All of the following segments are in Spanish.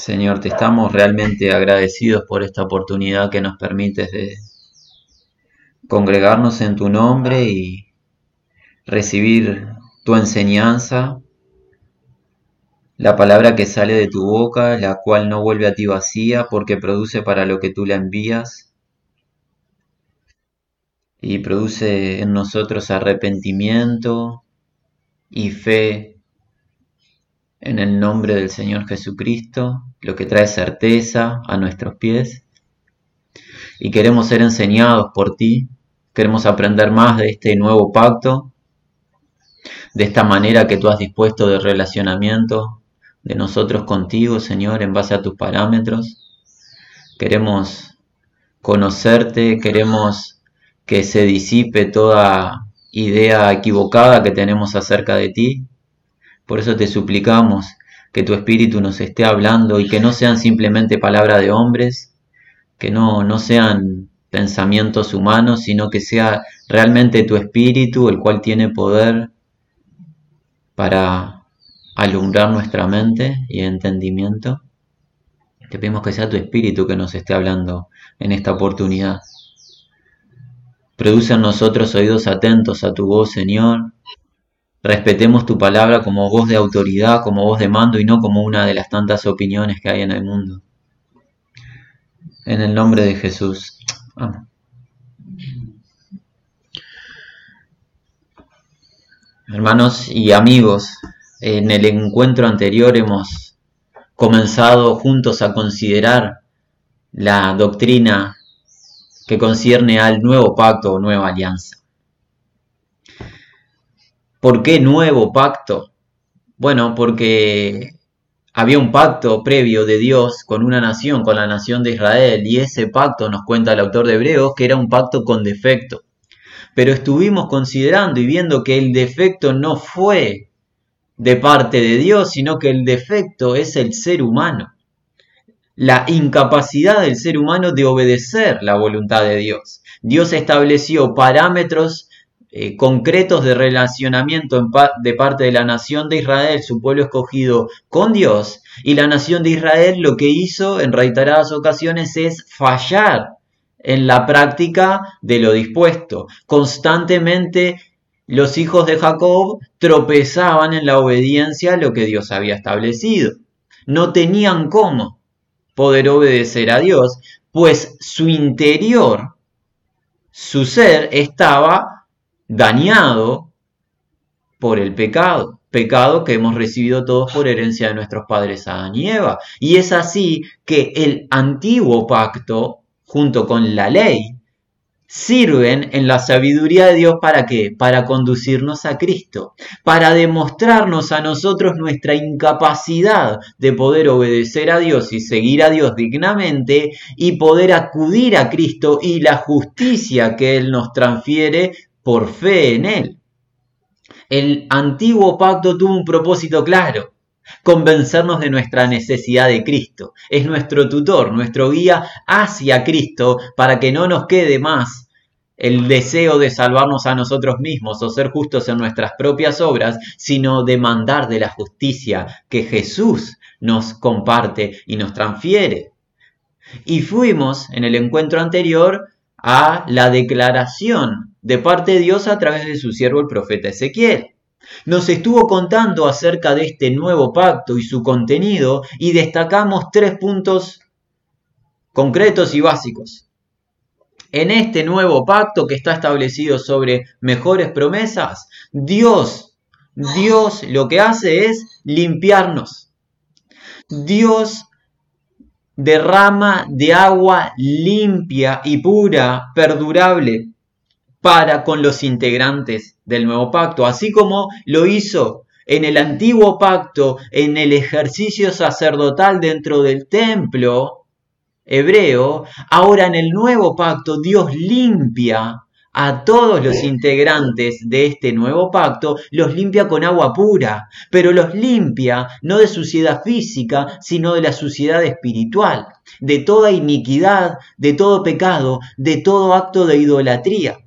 Señor, te estamos realmente agradecidos por esta oportunidad que nos permites de congregarnos en tu nombre y recibir tu enseñanza, la palabra que sale de tu boca, la cual no vuelve a ti vacía porque produce para lo que tú la envías y produce en nosotros arrepentimiento y fe en el nombre del Señor Jesucristo, lo que trae certeza a nuestros pies. Y queremos ser enseñados por ti, queremos aprender más de este nuevo pacto, de esta manera que tú has dispuesto de relacionamiento de nosotros contigo, Señor, en base a tus parámetros. Queremos conocerte, queremos que se disipe toda idea equivocada que tenemos acerca de ti. Por eso te suplicamos que tu Espíritu nos esté hablando y que no sean simplemente palabras de hombres, que no, no sean pensamientos humanos, sino que sea realmente tu Espíritu el cual tiene poder para alumbrar nuestra mente y entendimiento. Te pedimos que sea tu Espíritu que nos esté hablando en esta oportunidad. Produce en nosotros oídos atentos a tu voz, Señor. Respetemos tu palabra como voz de autoridad, como voz de mando y no como una de las tantas opiniones que hay en el mundo. En el nombre de Jesús. Amén. Hermanos y amigos, en el encuentro anterior hemos comenzado juntos a considerar la doctrina que concierne al nuevo pacto o nueva alianza. ¿Por qué nuevo pacto? Bueno, porque había un pacto previo de Dios con una nación, con la nación de Israel, y ese pacto, nos cuenta el autor de Hebreos, que era un pacto con defecto. Pero estuvimos considerando y viendo que el defecto no fue de parte de Dios, sino que el defecto es el ser humano la incapacidad del ser humano de obedecer la voluntad de Dios. Dios estableció parámetros eh, concretos de relacionamiento de parte de la nación de Israel, su pueblo escogido, con Dios, y la nación de Israel lo que hizo en reiteradas ocasiones es fallar en la práctica de lo dispuesto. Constantemente los hijos de Jacob tropezaban en la obediencia a lo que Dios había establecido. No tenían cómo poder obedecer a Dios, pues su interior, su ser estaba dañado por el pecado, pecado que hemos recibido todos por herencia de nuestros padres Adán y Eva. Y es así que el antiguo pacto, junto con la ley, sirven en la sabiduría de Dios para qué? Para conducirnos a Cristo, para demostrarnos a nosotros nuestra incapacidad de poder obedecer a Dios y seguir a Dios dignamente y poder acudir a Cristo y la justicia que Él nos transfiere por fe en Él. El antiguo pacto tuvo un propósito claro, convencernos de nuestra necesidad de Cristo. Es nuestro tutor, nuestro guía hacia Cristo para que no nos quede más el deseo de salvarnos a nosotros mismos o ser justos en nuestras propias obras, sino demandar de la justicia que Jesús nos comparte y nos transfiere. Y fuimos en el encuentro anterior a la declaración de parte de Dios a través de su siervo el profeta Ezequiel nos estuvo contando acerca de este nuevo pacto y su contenido y destacamos tres puntos concretos y básicos. En este nuevo pacto que está establecido sobre mejores promesas, Dios, Dios lo que hace es limpiarnos. Dios derrama de agua limpia y pura, perdurable, para con los integrantes del nuevo pacto, así como lo hizo en el antiguo pacto, en el ejercicio sacerdotal dentro del templo hebreo, ahora en el nuevo pacto Dios limpia a todos los integrantes de este nuevo pacto, los limpia con agua pura, pero los limpia no de suciedad física, sino de la suciedad espiritual, de toda iniquidad, de todo pecado, de todo acto de idolatría.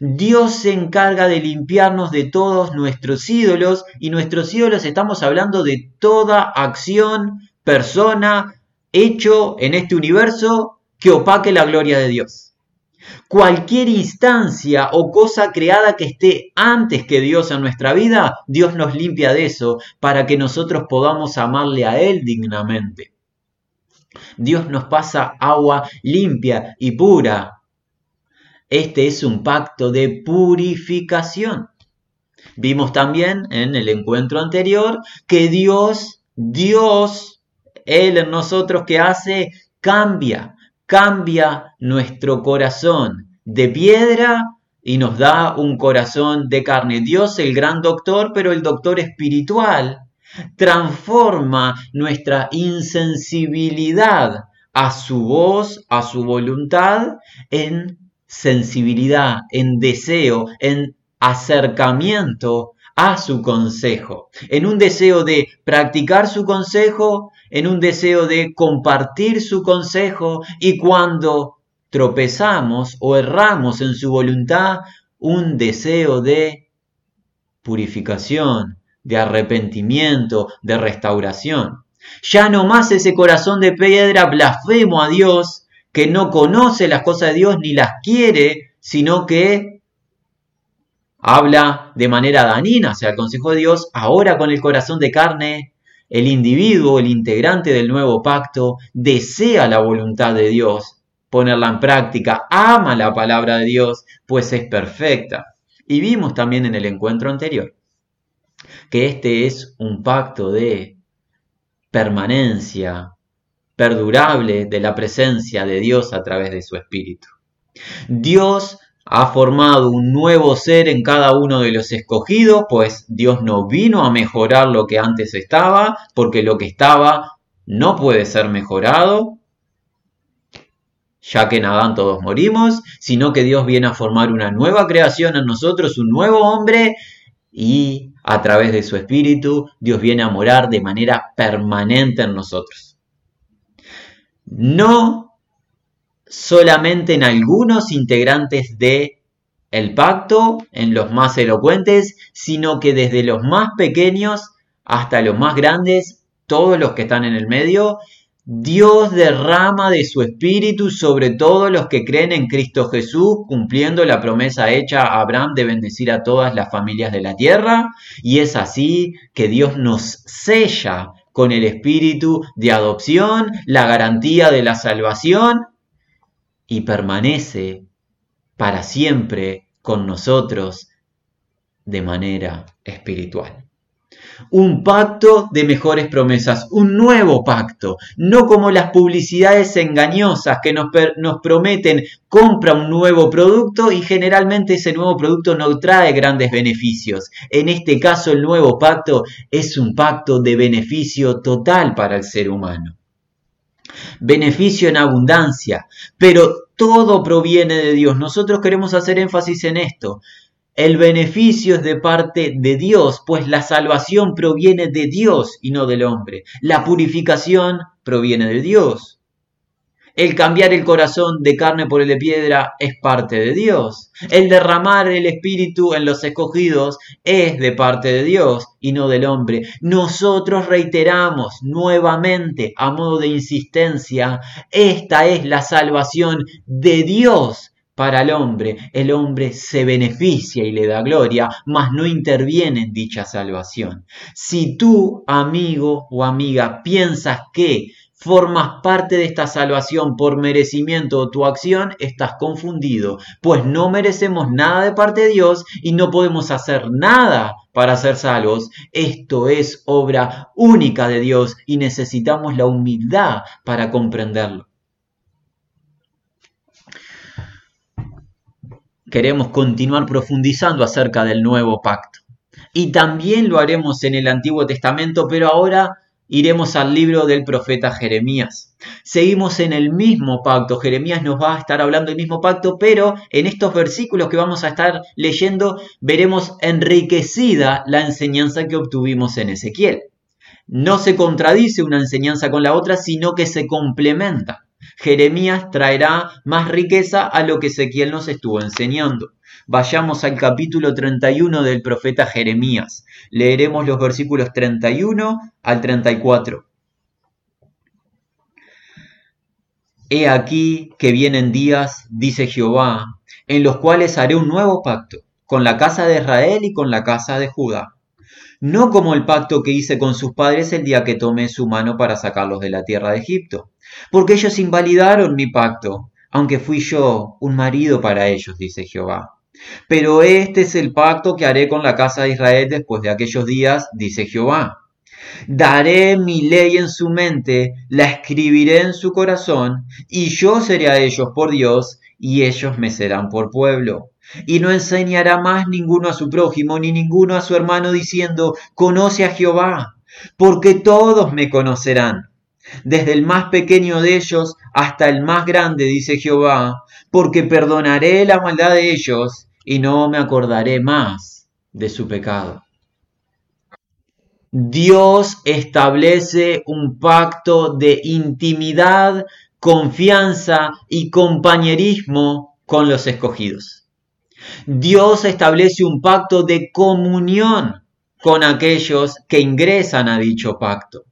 Dios se encarga de limpiarnos de todos nuestros ídolos y nuestros ídolos estamos hablando de toda acción persona, hecho en este universo que opaque la gloria de Dios. Cualquier instancia o cosa creada que esté antes que Dios en nuestra vida, Dios nos limpia de eso para que nosotros podamos amarle a Él dignamente. Dios nos pasa agua limpia y pura. Este es un pacto de purificación. Vimos también en el encuentro anterior que Dios, Dios, Él en nosotros que hace, cambia, cambia nuestro corazón de piedra y nos da un corazón de carne. Dios, el gran doctor, pero el doctor espiritual, transforma nuestra insensibilidad a su voz, a su voluntad, en sensibilidad, en deseo, en acercamiento a su consejo, en un deseo de practicar su consejo, en un deseo de compartir su consejo y cuando tropezamos o erramos en su voluntad, un deseo de purificación, de arrepentimiento, de restauración. Ya no más ese corazón de piedra blasfemo a Dios, que no conoce las cosas de Dios ni las quiere, sino que habla de manera danina hacia el consejo de Dios, ahora con el corazón de carne, el individuo, el integrante del nuevo pacto, desea la voluntad de Dios, ponerla en práctica, ama la palabra de Dios, pues es perfecta. Y vimos también en el encuentro anterior que este es un pacto de permanencia perdurable de la presencia de Dios a través de su Espíritu. Dios ha formado un nuevo ser en cada uno de los escogidos, pues Dios no vino a mejorar lo que antes estaba, porque lo que estaba no puede ser mejorado, ya que en Adán todos morimos, sino que Dios viene a formar una nueva creación en nosotros, un nuevo hombre, y a través de su Espíritu Dios viene a morar de manera permanente en nosotros. No solamente en algunos integrantes de el pacto, en los más elocuentes, sino que desde los más pequeños hasta los más grandes, todos los que están en el medio, Dios derrama de su espíritu sobre todos los que creen en Cristo Jesús, cumpliendo la promesa hecha a Abraham de bendecir a todas las familias de la tierra. Y es así que Dios nos sella con el espíritu de adopción, la garantía de la salvación y permanece para siempre con nosotros de manera espiritual. Un pacto de mejores promesas, un nuevo pacto, no como las publicidades engañosas que nos, nos, prometen compra un nuevo producto y generalmente ese nuevo producto no trae grandes beneficios. En este caso el nuevo pacto es un pacto de beneficio total para el ser humano beneficio en abundancia, pero todo proviene de Dios. Nosotros queremos hacer énfasis en esto. El beneficio es de parte de Dios, pues la salvación proviene de Dios y no del hombre. La purificación proviene de Dios. El cambiar el corazón de carne por el de piedra es parte de Dios. El derramar el Espíritu en los escogidos es de parte de Dios y no del hombre. Nosotros reiteramos nuevamente, a modo de insistencia, esta es la salvación de Dios para el hombre. El hombre se beneficia y le da gloria, mas no interviene en dicha salvación. Si tú, amigo o amiga, piensas que formas parte de esta salvación por merecimiento o tu acción, estás confundido, pues no merecemos nada de parte de Dios y no podemos hacer nada para ser salvos. Esto es obra única de Dios y necesitamos la humildad para comprenderlo. Queremos continuar profundizando acerca del nuevo pacto. Y también lo haremos en el Antiguo Testamento, pero ahora iremos al libro del profeta Jeremías. Seguimos en el mismo pacto. Jeremías nos va a estar hablando del mismo pacto, pero en estos versículos que vamos a estar leyendo veremos enriquecida la enseñanza que obtuvimos en Ezequiel. No se contradice una enseñanza con la otra, sino que se complementa. Jeremías traerá más riqueza a lo que Ezequiel nos estuvo enseñando. Vayamos al capítulo 31 del profeta Jeremías. Leeremos los versículos 31 al 34. He aquí que vienen días, dice Jehová, en los cuales haré un nuevo pacto con la casa de Israel y con la casa de Judá no como el pacto que hice con sus padres el día que tomé su mano para sacarlos de la tierra de Egipto, porque ellos invalidaron mi pacto, aunque fui yo un marido para ellos, dice Jehová. Pero este es el pacto que haré con la casa de Israel después de aquellos días, dice Jehová. Daré mi ley en su mente, la escribiré en su corazón, y yo seré a ellos por Dios, y ellos me serán por pueblo. Y no enseñará más ninguno a su prójimo, ni ninguno a su hermano, diciendo, conoce a Jehová, porque todos me conocerán, desde el más pequeño de ellos hasta el más grande, dice Jehová, porque perdonaré la maldad de ellos y no me acordaré más de su pecado. Dios establece un pacto de intimidad, confianza y compañerismo con los escogidos. Dios establece un pacto de comunión con aquellos que ingresan a dicho pacto.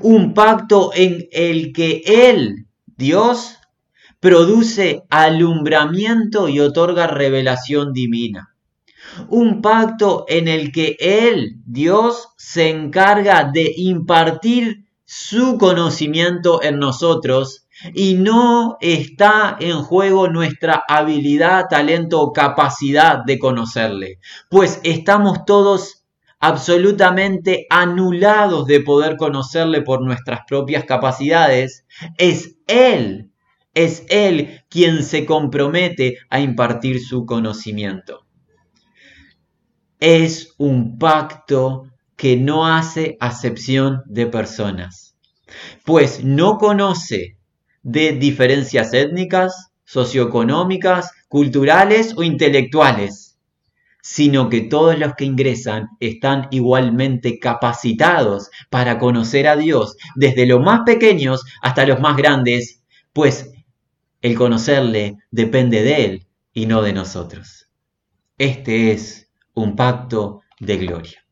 Un pacto en el que Él, Dios, produce alumbramiento y otorga revelación divina un pacto en el que Él, Dios, se encarga de impartir su conocimiento en nosotros y no está en juego nuestra habilidad, talento o capacidad de conocerle, pues estamos todos absolutamente anulados de poder conocerle por nuestras propias capacidades. Es Él, es Él quien se compromete a impartir su conocimiento. Es un pacto que no hace acepción de personas, pues no conoce de diferencias étnicas, socioeconómicas, culturales o intelectuales, sino que todos los que ingresan están igualmente capacitados para conocer a Dios, desde los más pequeños hasta los más grandes, pues el conocerle depende de Él y no de nosotros. Este es un pacto de gloria.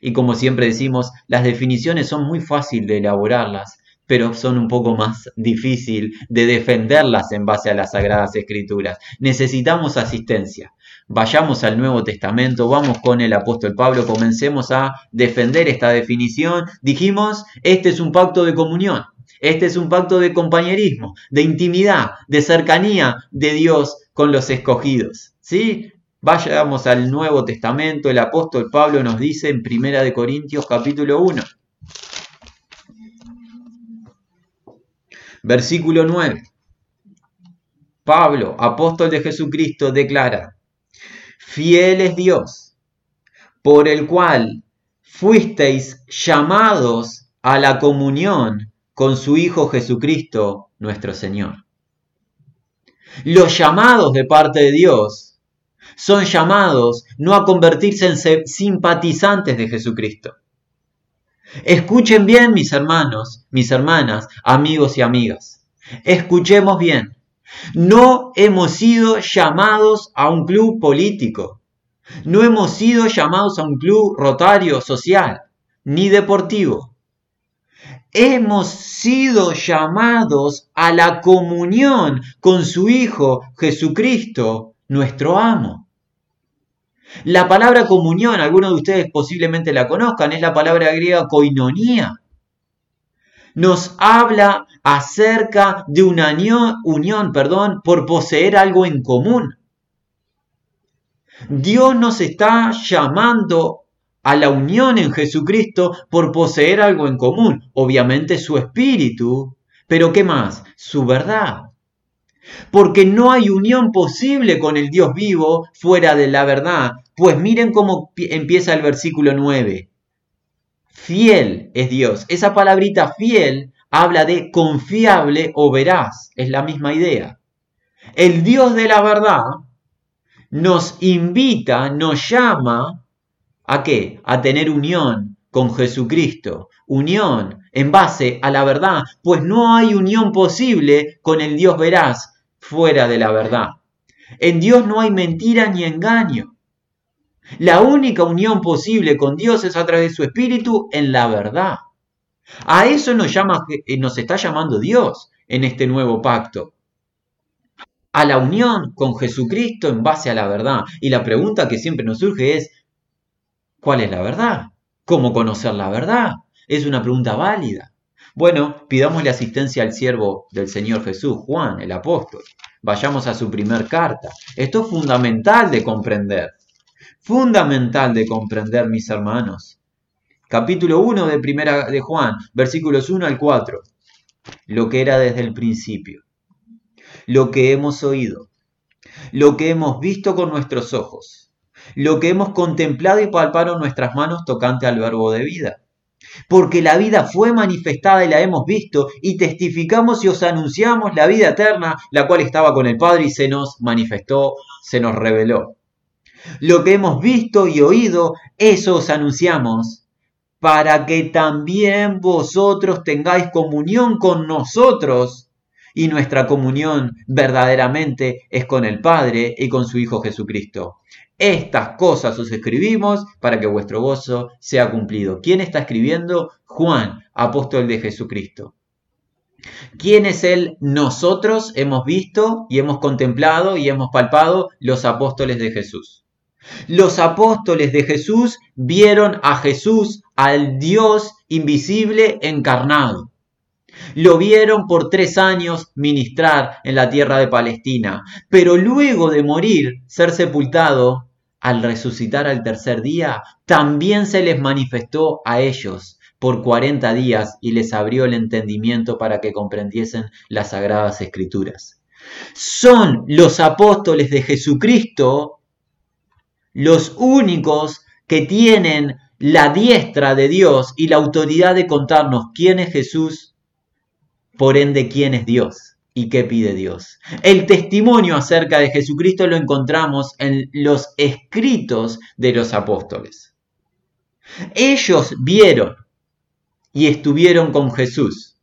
Y como siempre decimos, las definiciones son muy fáciles de elaborarlas, pero son un poco más difícil de defenderlas en base a las Sagradas Escrituras. Necesitamos asistencia. Vayamos al Nuevo Testamento, vamos con el apóstol Pablo, comencemos a defender esta definición. Dijimos, este es un pacto de comunión, este es un pacto de compañerismo, de intimidad, de cercanía de Dios con los escogidos. ¿Sí? Vayamos al Nuevo Testamento, el apóstol Pablo nos dice en Primera de Corintios capítulo 1, versículo 9. Pablo, apóstol de Jesucristo, declara, fiel es Dios, por el cual fuisteis llamados a la comunión con su Hijo Jesucristo, nuestro Señor. Los llamados de parte de Dios son llamados no a convertirse en simpatizantes de Jesucristo. Escuchen bien, mis hermanos, mis hermanas, amigos y amigas. Escuchemos bien. No hemos sido llamados a un club político. No hemos sido llamados a un club rotario social, ni deportivo. Hemos sido llamados a la comunión con su Hijo Jesucristo, nuestro amo. La palabra comunión, algunos de ustedes posiblemente la conozcan, es la palabra griega koinonía. Nos habla acerca de una unión, perdón, por poseer algo en común. Dios nos está llamando a la unión en Jesucristo por poseer algo en común. Obviamente su espíritu, pero ¿qué más? Su verdad porque no hay unión posible con el Dios vivo fuera de la verdad. Pues miren cómo empieza el versículo 9. Fiel es Dios. Esa palabrita fiel habla de confiable o veraz. Es la misma idea. El Dios de la verdad nos invita, nos llama a qué? A tener unión con Jesucristo. Unión en base a la verdad, pues no hay unión posible con el Dios veraz fuera de la verdad. En Dios no hay mentira ni engaño. La única unión posible con Dios es a través de su Espíritu en la verdad. A eso nos, llama, eh, nos está llamando Dios en este nuevo pacto? A la unión con Jesucristo en base a la verdad. Y la pregunta que siempre nos surge es, ¿cuál es la verdad? ¿Cómo conocer la verdad? Es una pregunta válida. Bueno, pidámosle asistencia al siervo del Señor Jesús, Juan, el apóstol. Vayamos a su primer carta. Esto es fundamental de comprender. Fundamental de comprender, mis hermanos. Capítulo 1 de primera de Juan, versículos 1 al 4. Lo que era desde el principio. Lo que hemos oído. Lo que hemos visto con nuestros ojos. Lo que hemos contemplado y palpado en nuestras manos tocante al verbo de vida porque la vida fue manifestada y la hemos visto, y testificamos y os anunciamos la vida eterna, la cual estaba con el Padre y se nos manifestó, se nos reveló. Lo que hemos visto y oído, eso os anunciamos, para que también vosotros tengáis comunión con nosotros. Y nuestra comunión verdaderamente es con el Padre y con su Hijo Jesucristo. Estas cosas os escribimos para que vuestro gozo sea cumplido. ¿Quién está escribiendo? Juan, apóstol de Jesucristo. ¿Quién es el nosotros? Hemos visto y hemos contemplado y hemos palpado los apóstoles de Jesús. Los apóstoles de Jesús vieron a Jesús, al Dios invisible encarnado. Lo vieron por tres años ministrar en la tierra de Palestina, pero luego de morir, ser sepultado, al resucitar al tercer día, también se les manifestó a ellos por cuarenta días y les abrió el entendimiento para que comprendiesen las sagradas escrituras. Son los apóstoles de Jesucristo los únicos que tienen la diestra de Dios y la autoridad de contarnos quién es Jesús, por ende quién es Dios. ¿Y qué pide Dios? El testimonio acerca de Jesucristo lo encontramos en los escritos de los apóstoles. Ellos vieron y estuvieron con Jesús.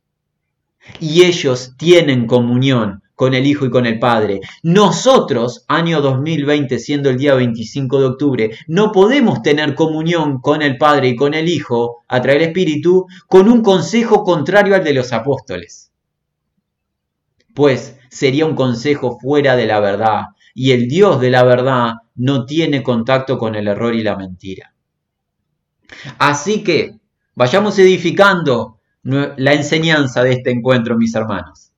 Y ellos tienen comunión con el Hijo y con el Padre. Nosotros, año 2020, siendo el día 25 de octubre, no podemos tener comunión con el Padre y con el Hijo, a través del Espíritu, con un consejo contrario al de los apóstoles pues sería un consejo fuera de la verdad, y el Dios de la verdad no tiene contacto con el error y la mentira. Así que vayamos edificando la enseñanza de este encuentro, mis hermanos.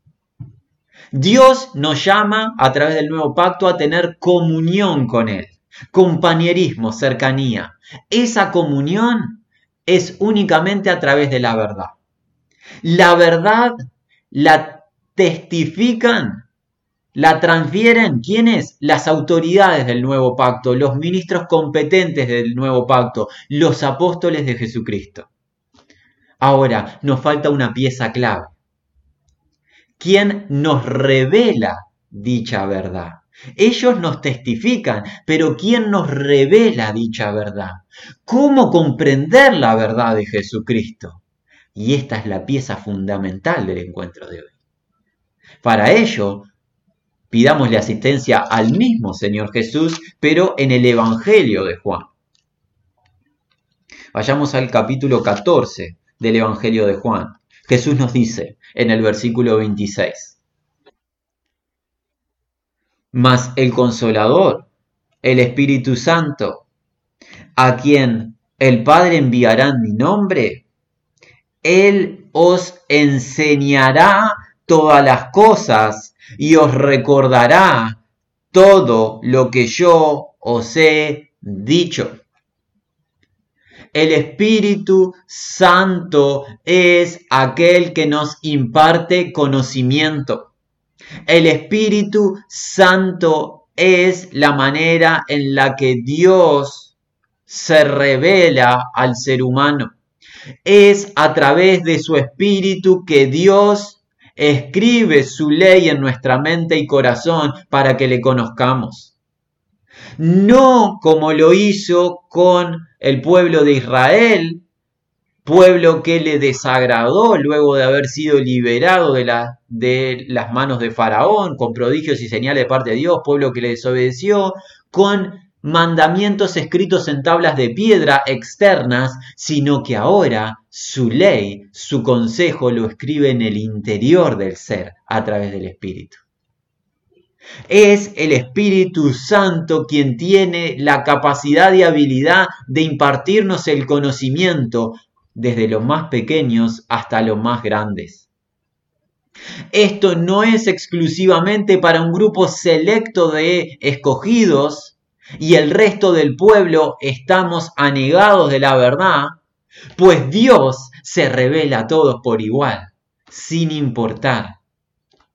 Dios nos llama a través del nuevo pacto a tener comunión con Él, compañerismo, cercanía. Esa comunión es únicamente a través de la verdad. La verdad la testifican, la transfieren, ¿quiénes? Las autoridades del nuevo pacto, los ministros competentes del nuevo pacto, los apóstoles de Jesucristo. Ahora, nos falta una pieza clave. ¿Quién nos revela dicha verdad? Ellos nos testifican, pero ¿quién nos revela dicha verdad? ¿Cómo comprender la verdad de Jesucristo? Y esta es la pieza fundamental del encuentro de hoy. Para ello, pidámosle asistencia al mismo Señor Jesús, pero en el Evangelio de Juan. Vayamos al capítulo 14 del Evangelio de Juan. Jesús nos dice en el versículo 26. Mas el consolador, el Espíritu Santo, a quien el Padre enviará en mi nombre, Él os enseñará todas las cosas y os recordará todo lo que yo os he dicho. El Espíritu Santo es aquel que nos imparte conocimiento. El Espíritu Santo es la manera en la que Dios se revela al ser humano. Es a través de su Espíritu que Dios escribe su ley en nuestra mente y corazón para que le conozcamos. No como lo hizo con el pueblo de Israel, pueblo que le desagradó luego de haber sido liberado de, las manos de Faraón, con prodigios y señales de parte de Dios, pueblo que le desobedeció, con mandamientos escritos en tablas de piedra externas, sino que ahora su ley, su consejo lo escribe en el interior del ser a través del Espíritu. Es el Espíritu Santo quien tiene la capacidad y habilidad de impartirnos el conocimiento desde los más pequeños hasta los más grandes. Esto no es exclusivamente para un grupo selecto de escogidos y el resto del pueblo estamos anegados de la verdad, pues Dios se revela a todos por igual, sin importar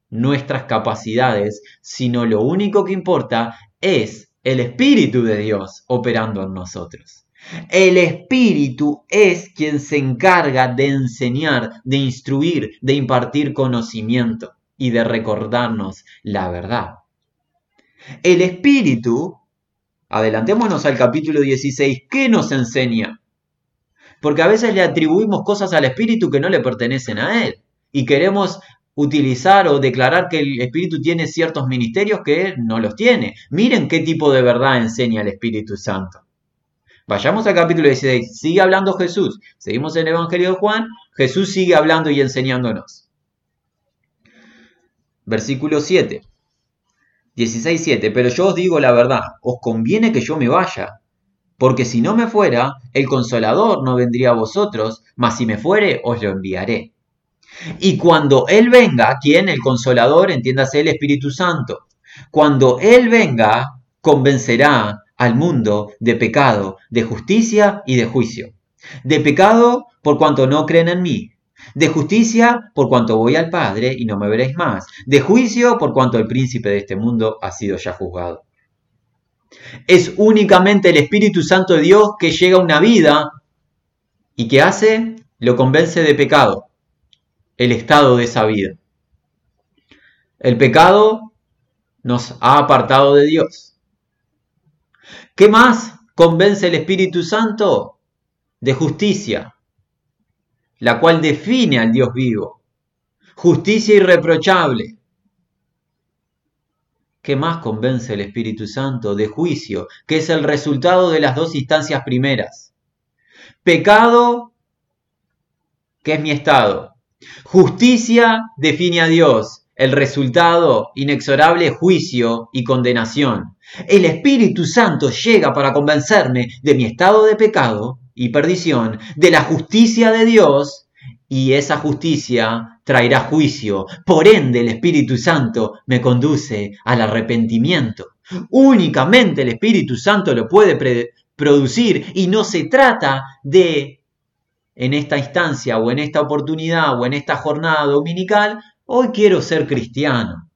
nuestras capacidades, sino lo único que importa es el Espíritu de Dios operando en nosotros. El Espíritu es quien se encarga de enseñar, de instruir, de impartir conocimiento y de recordarnos la verdad. El Espíritu, adelantémonos al capítulo 16, ¿qué nos enseña? Porque a veces le atribuimos cosas al Espíritu que no le pertenecen a Él y queremos utilizar o declarar que el Espíritu tiene ciertos ministerios que no los tiene. Miren qué tipo de verdad enseña el Espíritu Santo. Vayamos al capítulo 16. Sigue hablando Jesús. Seguimos en el Evangelio de Juan. Jesús sigue hablando y enseñándonos. Versículo 7. 16.7. Pero yo os digo la verdad. Os conviene que yo me vaya. Porque si no me fuera, el consolador no vendría a vosotros, mas si me fuere, os lo enviaré. Y cuando Él venga, ¿quién? El consolador, entiéndase el Espíritu Santo. Cuando Él venga, convencerá al mundo de pecado, de justicia y de juicio. De pecado por cuanto no creen en mí. De justicia por cuanto voy al Padre y no me veréis más. De juicio por cuanto el príncipe de este mundo ha sido ya juzgado. Es únicamente el Espíritu Santo de Dios que llega a una vida y que hace, lo convence de pecado, el estado de esa vida. El pecado nos ha apartado de Dios. ¿Qué más convence el Espíritu Santo? De justicia, la cual define al Dios vivo. Justicia irreprochable. ¿Qué más convence el Espíritu Santo? De juicio, que es el resultado de las dos instancias primeras. Pecado, que es mi estado. Justicia define a Dios. El resultado, inexorable juicio y condenación. El Espíritu Santo llega para convencerme de mi estado de pecado y perdición, de la justicia de Dios, y esa justicia traerá juicio. Por ende, el Espíritu Santo me conduce al arrepentimiento. Únicamente el Espíritu Santo lo puede producir y no se trata de, en esta instancia o en esta oportunidad o en esta jornada dominical, Hoy quiero ser cristiano.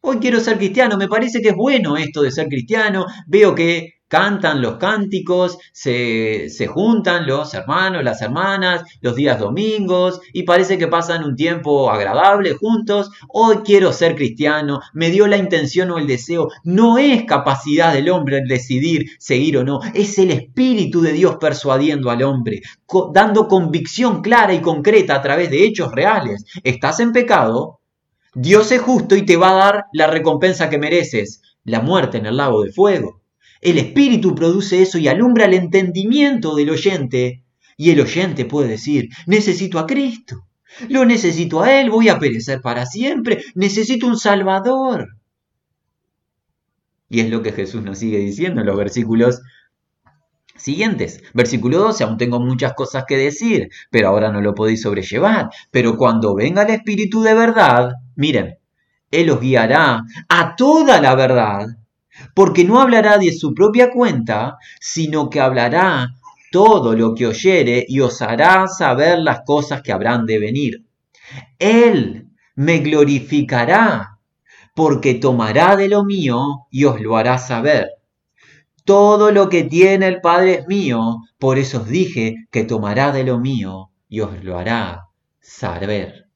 Hoy quiero ser cristiano. Me parece que es bueno esto de ser cristiano. Veo que cantan los cánticos, se, se, juntan los hermanos, las hermanas, los días domingos y parece que pasan un tiempo agradable juntos. Hoy quiero ser cristiano, me dio la intención o el deseo. No es capacidad del hombre decidir seguir o no, es el Espíritu de Dios persuadiendo al hombre, dando convicción clara y concreta a través de hechos reales. Estás en pecado, Dios es justo y te va a dar la recompensa que mereces, la muerte en el lago de fuego. El Espíritu produce eso y alumbra el entendimiento del oyente. Y el oyente puede decir, necesito a Cristo, lo necesito a Él, voy a perecer para siempre, necesito un Salvador. Y es lo que Jesús nos sigue diciendo en los versículos siguientes. Versículo 12, aún tengo muchas cosas que decir, pero ahora no lo podéis sobrellevar. Pero cuando venga el Espíritu de verdad, miren, Él os guiará a toda la verdad, porque no hablará de su propia cuenta, sino que hablará todo lo que oyere y os hará saber las cosas que habrán de venir. Él me glorificará, porque tomará de lo mío y os lo hará saber. Todo lo que tiene el Padre es mío, por eso os dije que tomará de lo mío y os lo hará saber.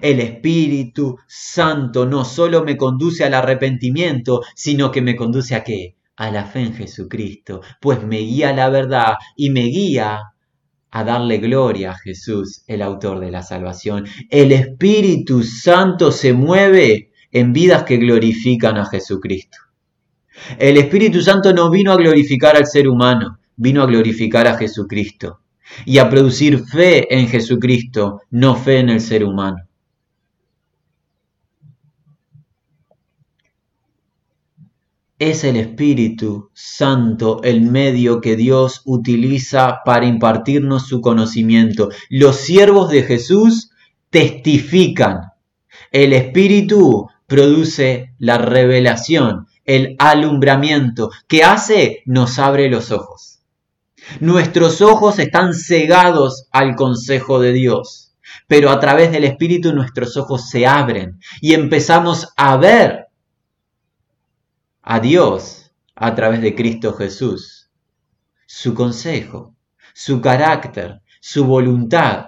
El Espíritu Santo no solo me conduce al arrepentimiento, sino que me conduce a qué? A la fe en Jesucristo, pues me guía a la verdad y me guía a darle gloria a Jesús, el autor de la salvación. El Espíritu Santo se mueve en vidas que glorifican a Jesucristo. El Espíritu Santo no vino a glorificar al ser humano, vino a glorificar a Jesucristo y a producir fe en Jesucristo, no fe en el ser humano. Es el Espíritu Santo el medio que Dios utiliza para impartirnos su conocimiento. Los siervos de Jesús testifican. El Espíritu produce la revelación, el alumbramiento. ¿Qué hace? Nos abre los ojos. Nuestros ojos están cegados al consejo de Dios, pero a través del Espíritu nuestros ojos se abren y empezamos a ver a Dios a través de Cristo Jesús, su consejo, su carácter, su voluntad,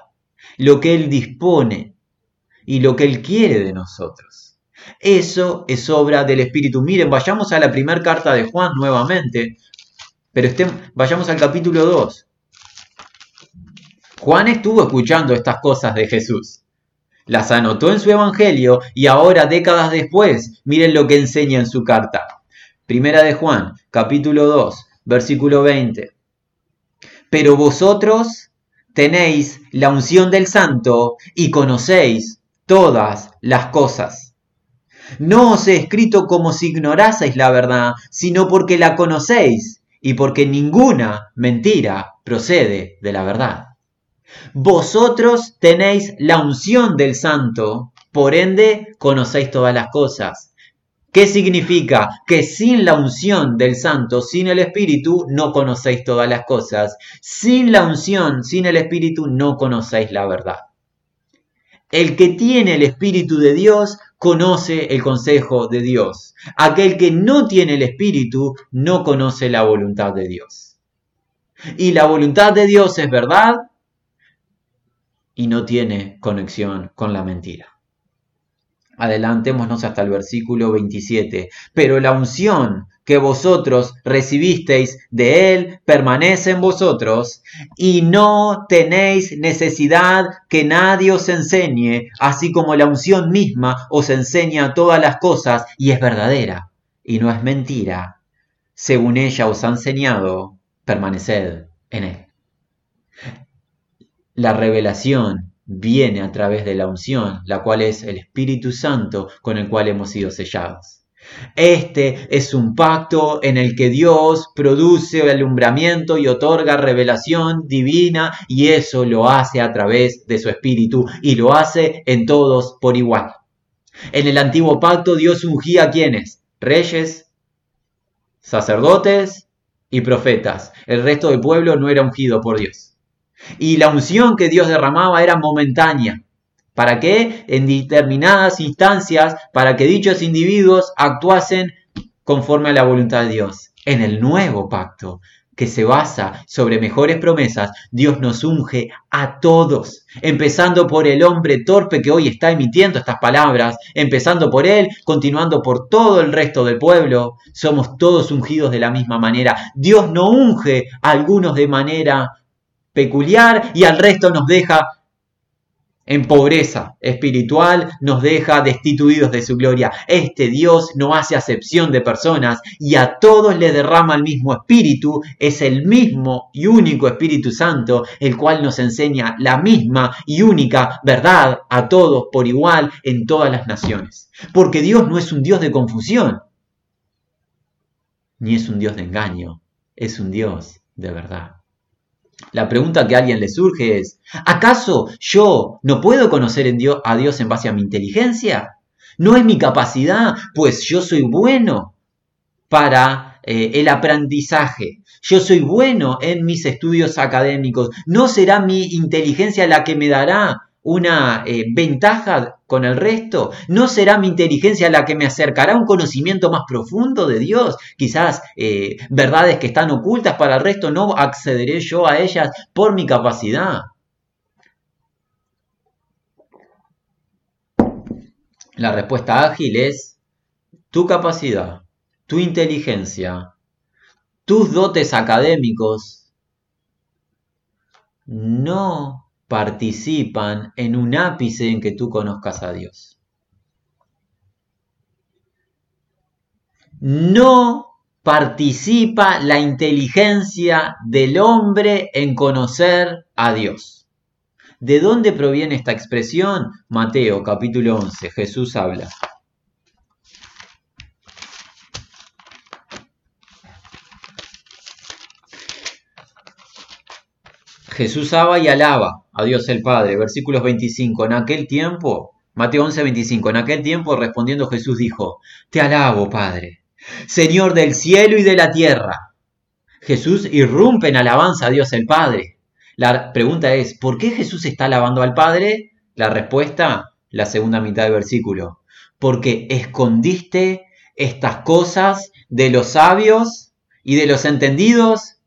lo que Él dispone y lo que Él quiere de nosotros. Eso es obra del Espíritu. Miren, vayamos a la primera carta de Juan nuevamente, pero vayamos al capítulo 2. Juan estuvo escuchando estas cosas de Jesús. Las anotó en su evangelio y ahora, décadas después, miren lo que enseña en su carta. Primera de Juan, capítulo 2, versículo 20. Pero vosotros tenéis la unción del santo y conocéis todas las cosas. No os he escrito como si ignoraseis la verdad, sino porque la conocéis y porque ninguna mentira procede de la verdad. Vosotros tenéis la unción del santo, por ende conocéis todas las cosas. ¿Qué significa? Que sin la unción del Santo, sin el Espíritu, no conocéis todas las cosas. Sin la unción, sin el Espíritu, no conocéis la verdad. El que tiene el Espíritu de Dios conoce el consejo de Dios. Aquel que no tiene el Espíritu no conoce la voluntad de Dios. Y la voluntad de Dios es verdad y no tiene conexión con la mentira. Adelantémonos hasta el versículo 27. Pero la unción que vosotros recibisteis de Él permanece en vosotros y no tenéis necesidad que nadie os enseñe, así como la unción misma os enseña todas las cosas y es verdadera y no es mentira. Según ella os ha enseñado, permaneced en Él. La revelación viene a través de la unción, la cual es el Espíritu Santo con el cual hemos sido sellados. Este es un pacto en el que Dios produce alumbramiento y otorga revelación divina y eso lo hace a través de su Espíritu y lo hace en todos por igual. En el antiguo pacto Dios ungía a quienes? Reyes, sacerdotes y profetas. El resto del pueblo no era ungido por Dios. Y la unción que Dios derramaba era momentánea. ¿Para qué? En determinadas instancias, para que dichos individuos actuasen conforme a la voluntad de Dios. En el nuevo pacto, que se basa sobre mejores promesas, Dios nos unge a todos, empezando por el hombre torpe que hoy está emitiendo estas palabras, empezando por él, continuando por todo el resto del pueblo, somos todos ungidos de la misma manera. Dios no unge a algunos de manera peculiar y al resto nos deja en pobreza espiritual, nos deja destituidos de su gloria. Este Dios no hace acepción de personas y a todos le derrama el mismo espíritu, es el mismo y único Espíritu Santo, el cual nos enseña la misma y única verdad a todos por igual en todas las naciones. Porque Dios no es un Dios de confusión, ni es un Dios de engaño, es un Dios de verdad. La pregunta que a alguien le surge es, ¿acaso yo no puedo conocer a Dios en base a mi inteligencia? ¿No es mi capacidad? Pues yo soy bueno para eh, el aprendizaje. Yo soy bueno en mis estudios académicos. ¿No será mi inteligencia la que me dará una eh, ventaja con el resto? ¿No será mi inteligencia la que me acercará a un conocimiento más profundo de Dios? Quizás eh, verdades que están ocultas para el resto, no accederé yo a ellas por mi capacidad. La respuesta ágil es tu capacidad, tu inteligencia, tus dotes académicos no participan en un ápice en que tú conozcas a Dios. No participa la inteligencia del hombre en conocer a Dios. ¿De dónde proviene esta expresión? Mateo capítulo 11, Jesús habla. Jesús ama y alaba a Dios el Padre. Versículos 25. En aquel tiempo, Mateo 11, 25. En aquel tiempo respondiendo Jesús dijo, Te alabo, Padre, Señor del cielo y de la tierra. Jesús irrumpe en alabanza a Dios el Padre. La pregunta es, ¿por qué Jesús está alabando al Padre? La respuesta, la segunda mitad del versículo. Porque escondiste estas cosas de los sabios y de los entendidos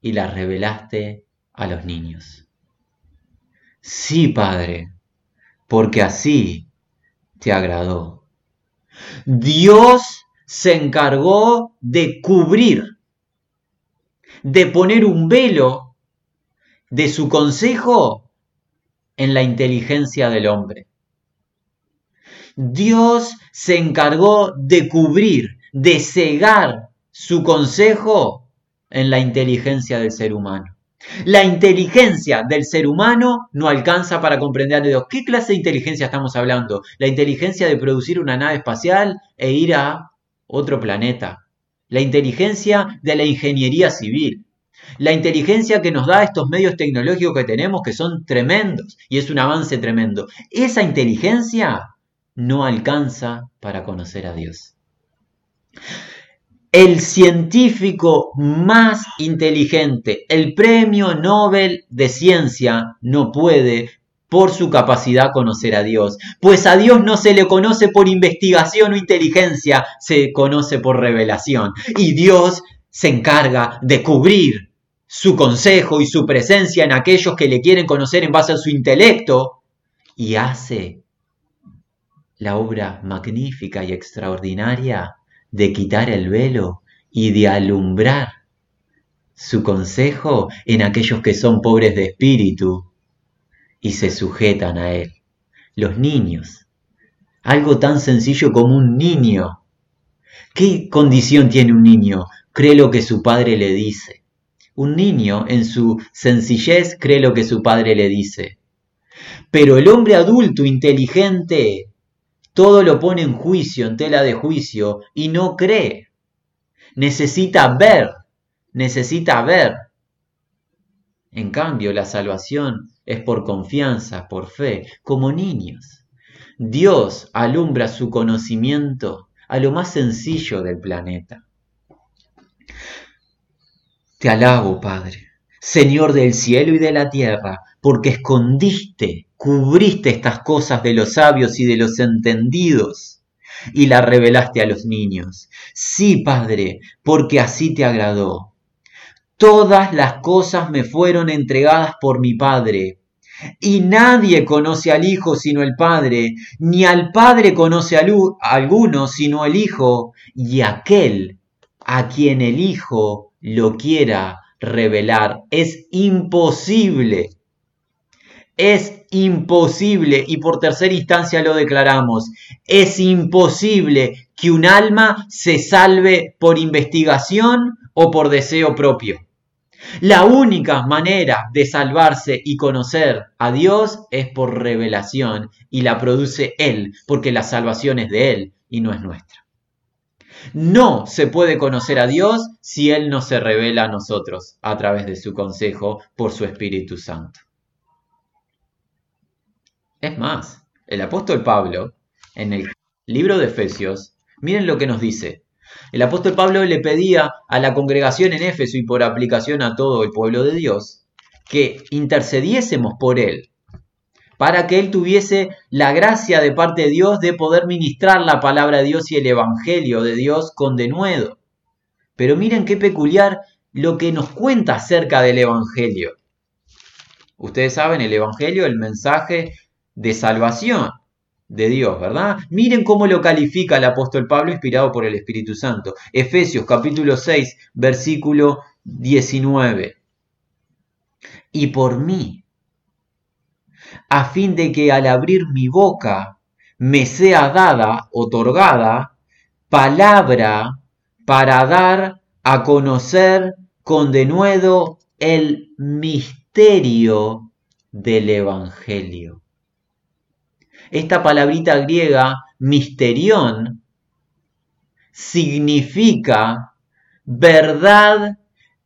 y las revelaste a los niños. Sí, Padre, porque así te agradó. Dios se encargó de cubrir, de poner un velo de su consejo en la inteligencia del hombre. Dios se encargó de cubrir, de cegar su consejo en la inteligencia del ser humano. La inteligencia del ser humano no alcanza para comprender Dios. ¿Qué clase de inteligencia estamos hablando? La inteligencia de producir una nave espacial e ir a otro planeta. La inteligencia de la ingeniería civil. La inteligencia que nos da estos medios tecnológicos que tenemos que son tremendos y es un avance tremendo. Esa inteligencia no alcanza para conocer a Dios. El científico más inteligente, el premio Nobel de Ciencia, no puede por su capacidad conocer a Dios. Pues a Dios no se le conoce por investigación o inteligencia, se conoce por revelación. Y Dios se encarga de cubrir su consejo y su presencia en aquellos que le quieren conocer en base a su intelecto y hace la obra magnífica y extraordinaria de quitar el velo y de alumbrar su consejo en aquellos que son pobres de espíritu y se sujetan a él. Los niños. Algo tan sencillo como un niño. ¿Qué condición tiene un niño? Cree lo que su padre le dice. Un niño en su sencillez cree lo que su padre le dice. Pero el hombre adulto inteligente todo lo pone en juicio, en tela de juicio, y no cree. Necesita ver, necesita ver. En cambio, la salvación es por confianza, por fe, como niños. Dios alumbra su conocimiento a lo más sencillo del planeta. Te alabo, Padre, Señor del cielo y de la tierra, porque escondiste cubriste estas cosas de los sabios y de los entendidos y las revelaste a los niños. Sí, Padre, porque así te agradó. Todas las cosas me fueron entregadas por mi Padre. Y nadie conoce al Hijo sino el Padre, ni al Padre conoce a alguno sino el Hijo, y aquel a quien el Hijo lo quiera revelar. Es imposible es imposible, y por tercera instancia lo declaramos, es imposible que un alma se salve por investigación o por deseo propio. La única manera de salvarse y conocer a Dios es por revelación y la produce Él, porque la salvación es de Él y no es nuestra. No se puede conocer a Dios si Él no se revela a nosotros a través de su consejo por su Espíritu Santo. Es más, el apóstol Pablo, en el libro de Efesios, miren lo que nos dice. El apóstol Pablo le pedía a la congregación en Éfeso y por aplicación a todo el pueblo de Dios que intercediésemos por él, para que él tuviese la gracia de parte de Dios de poder ministrar la palabra de Dios y el evangelio de Dios con denuedo. Pero miren qué peculiar lo que nos cuenta acerca del evangelio. Ustedes saben, el evangelio, el mensaje de salvación de Dios, ¿verdad? Miren cómo lo califica el apóstol Pablo inspirado por el Espíritu Santo. Efesios capítulo 6, versículo 19. Y por mí, a fin de que al abrir mi boca me sea dada, otorgada, palabra para dar a conocer con denuedo el misterio del Evangelio. Esta palabrita griega, misterión, significa verdad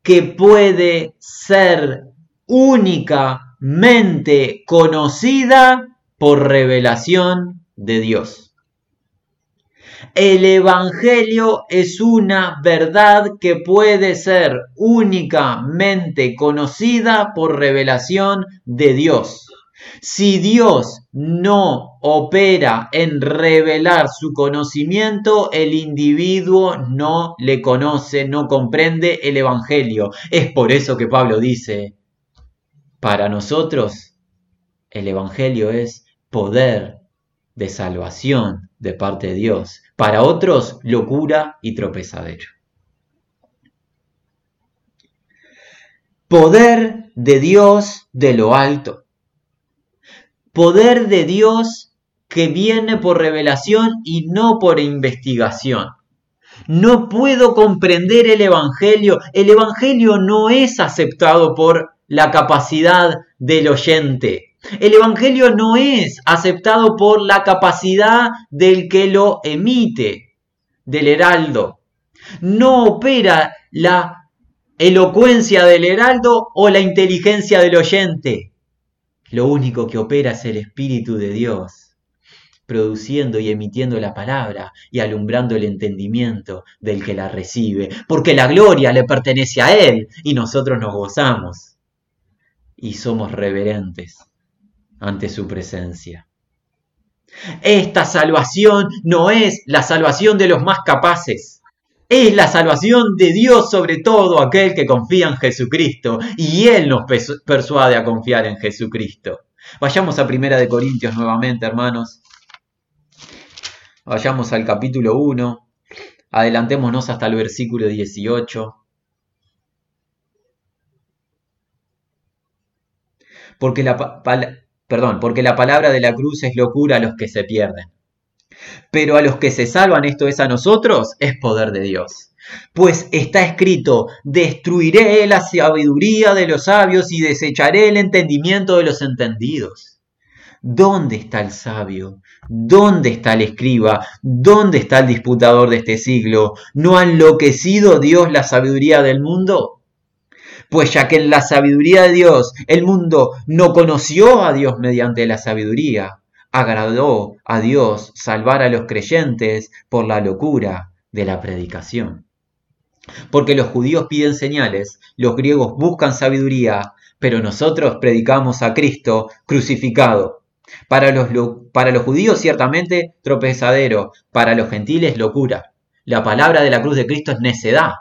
que puede ser únicamente conocida por revelación de Dios. El Evangelio es una verdad que puede ser únicamente conocida por revelación de Dios. Si Dios no opera en revelar su conocimiento, el individuo no le conoce, no comprende el Evangelio. Es por eso que Pablo dice, para nosotros el Evangelio es poder de salvación de parte de Dios. Para otros, locura y tropezadero. Poder de Dios de lo alto. Poder de Dios que viene por revelación y no por investigación. No puedo comprender el Evangelio. El Evangelio no es aceptado por la capacidad del oyente. El Evangelio no es aceptado por la capacidad del que lo emite, del heraldo. No opera la elocuencia del heraldo o la inteligencia del oyente. Lo único que opera es el Espíritu de Dios, produciendo y emitiendo la palabra y alumbrando el entendimiento del que la recibe, porque la gloria le pertenece a Él y nosotros nos gozamos y somos reverentes ante su presencia. Esta salvación no es la salvación de los más capaces. Es la salvación de Dios sobre todo aquel que confía en Jesucristo y Él nos persuade a confiar en Jesucristo. Vayamos a Primera de Corintios nuevamente, hermanos. Vayamos al capítulo 1. Adelantémonos hasta el versículo 18. Porque la, perdón, porque la palabra de la cruz es locura a los que se pierden. Pero a los que se salvan, esto es a nosotros, es poder de Dios. Pues está escrito, destruiré la sabiduría de los sabios y desecharé el entendimiento de los entendidos. ¿Dónde está el sabio? ¿Dónde está el escriba? ¿Dónde está el disputador de este siglo? ¿No ha enloquecido Dios la sabiduría del mundo? Pues ya que en la sabiduría de Dios el mundo no conoció a Dios mediante la sabiduría, agradó a Dios salvar a los creyentes por la locura de la predicación. Porque los judíos piden señales, los griegos buscan sabiduría, pero nosotros predicamos a Cristo crucificado. Para los, para los judíos ciertamente tropezadero, para los gentiles locura. La palabra de la cruz de Cristo es necedad,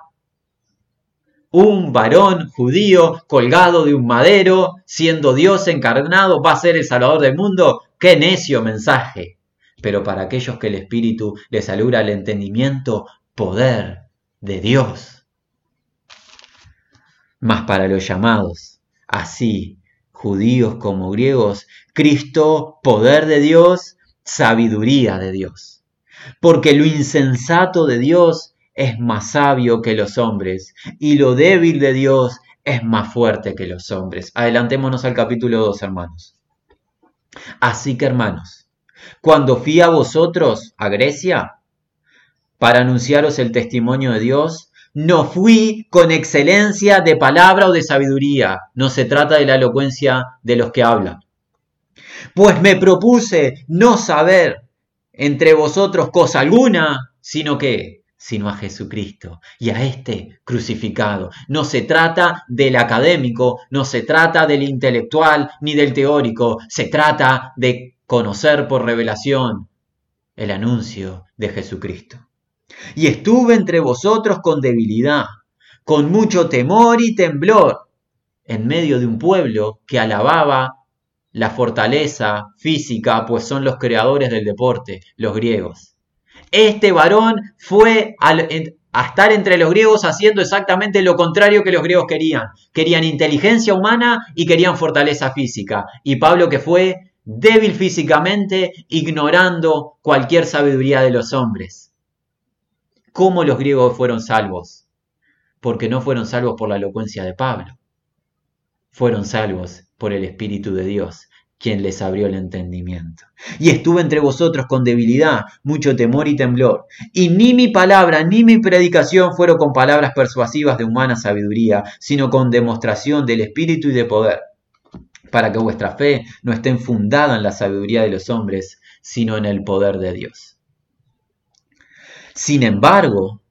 un varón judío colgado de un madero, siendo Dios encarnado, va a ser el Salvador del mundo. ¡Qué necio mensaje! Pero para aquellos que el Espíritu les alura el entendimiento, poder de Dios. Mas para los llamados, así, judíos como griegos, Cristo, poder de Dios, sabiduría de Dios. Porque lo insensato de Dios es más sabio que los hombres y lo débil de Dios es más fuerte que los hombres. Adelantémonos al capítulo 2, hermanos. Así que, hermanos, cuando fui a vosotros, a Grecia, para anunciaros el testimonio de Dios, no fui con excelencia de palabra o de sabiduría. No se trata de la elocuencia de los que hablan. Pues me propuse no saber entre vosotros cosa alguna, sino que sino a Jesucristo y a este crucificado. No se trata del académico, no se trata del intelectual ni del teórico, se trata de conocer por revelación el anuncio de Jesucristo. Y estuve entre vosotros con debilidad, con mucho temor y temblor, en medio de un pueblo que alababa la fortaleza física, pues son los creadores del deporte, los griegos este varón fue a estar entre los griegos haciendo exactamente lo contrario que los griegos querían. Querían inteligencia humana y querían fortaleza física. Y Pablo que fue débil físicamente, ignorando cualquier sabiduría de los hombres. ¿Cómo los griegos fueron salvos? Porque no fueron salvos por la elocuencia de Pablo. Fueron salvos por el Espíritu de Dios, quien les abrió el entendimiento. Y estuve entre vosotros con debilidad, mucho temor y temblor. Y ni mi palabra ni mi predicación fueron con palabras persuasivas de humana sabiduría, sino con demostración del Espíritu y de poder, para que vuestra fe no esté enfundada en la sabiduría de los hombres, sino en el poder de Dios. Sin embargo,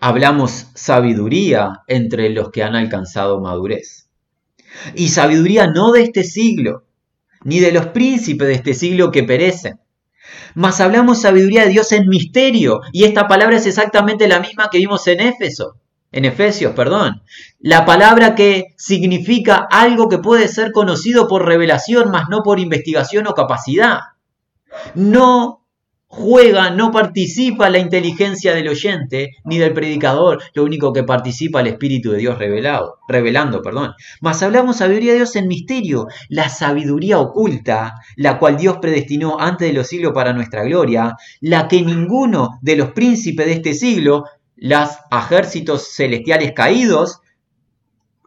hablamos sabiduría entre los que han alcanzado madurez. Y sabiduría no de este siglo, ni de los príncipes de este siglo que perecen. Mas hablamos sabiduría de Dios en misterio, y esta palabra es exactamente la misma que vimos en Éfeso, en Efesios, perdón. La palabra que significa algo que puede ser conocido por revelación, mas no por investigación o capacidad. No juega, no participa la inteligencia del oyente ni del predicador, lo único que participa el Espíritu de Dios revelado, revelando, perdón. Mas hablamos sabiduría de Dios en misterio, la sabiduría oculta, la cual Dios predestinó antes de los siglos para nuestra gloria, la que ninguno de los príncipes de este siglo, los ejércitos celestiales caídos,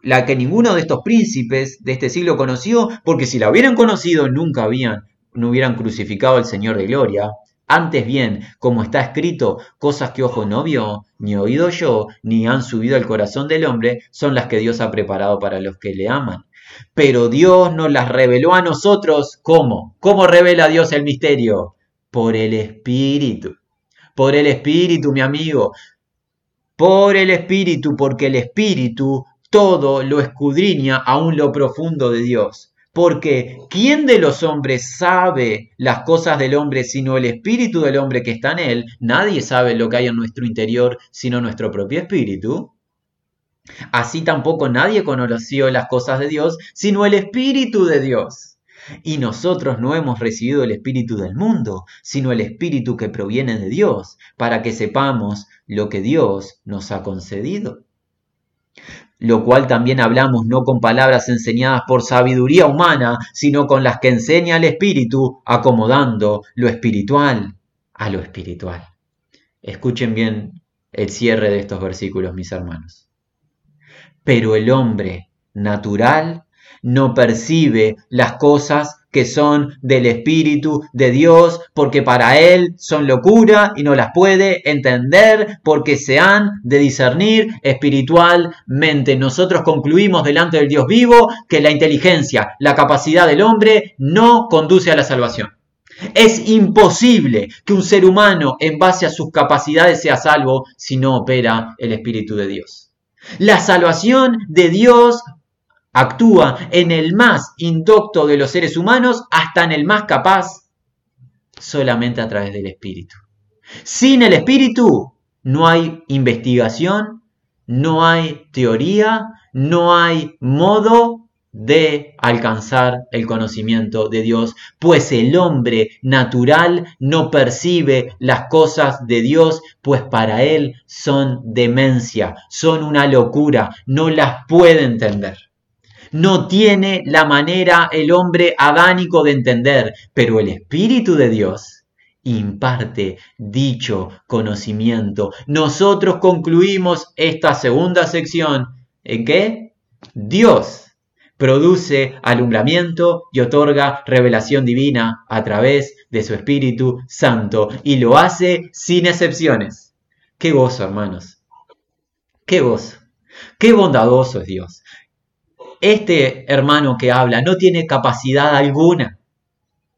la que ninguno de estos príncipes de este siglo conoció, porque si la hubieran conocido nunca habían, no hubieran crucificado al Señor de gloria. Antes bien, como está escrito, cosas que ojo no vio, ni oído yo, ni han subido al corazón del hombre, son las que Dios ha preparado para los que le aman. Pero Dios nos las reveló a nosotros, ¿cómo? ¿Cómo revela Dios el misterio? Por el Espíritu. Por el Espíritu, mi amigo. Por el Espíritu, porque el Espíritu todo lo escudriña aún lo profundo de Dios. Porque ¿quién de los hombres sabe las cosas del hombre sino el espíritu del hombre que está en él? Nadie sabe lo que hay en nuestro interior sino nuestro propio espíritu. Así tampoco nadie conoció las cosas de Dios sino el espíritu de Dios. Y nosotros no hemos recibido el espíritu del mundo, sino el espíritu que proviene de Dios, para que sepamos lo que Dios nos ha concedido lo cual también hablamos no con palabras enseñadas por sabiduría humana, sino con las que enseña el Espíritu, acomodando lo espiritual a lo espiritual. Escuchen bien el cierre de estos versículos, mis hermanos. Pero el hombre natural no percibe las cosas que son del Espíritu de Dios, porque para Él son locura y no las puede entender porque se han de discernir espiritualmente. Nosotros concluimos delante del Dios vivo que la inteligencia, la capacidad del hombre no conduce a la salvación. Es imposible que un ser humano en base a sus capacidades sea salvo si no opera el Espíritu de Dios. La salvación de Dios Actúa en el más indocto de los seres humanos hasta en el más capaz, solamente a través del espíritu. Sin el espíritu no hay investigación, no hay teoría, no hay modo de alcanzar el conocimiento de Dios, pues el hombre natural no percibe las cosas de Dios, pues para él son demencia, son una locura, no las puede entender no tiene la manera el hombre adánico de entender, pero el Espíritu de Dios imparte dicho conocimiento. Nosotros concluimos esta segunda sección en que Dios produce alumbramiento y otorga revelación divina a través de su Espíritu Santo y lo hace sin excepciones. Qué gozo, hermanos. Qué gozo. Qué bondadoso es Dios este hermano que habla no tiene capacidad alguna,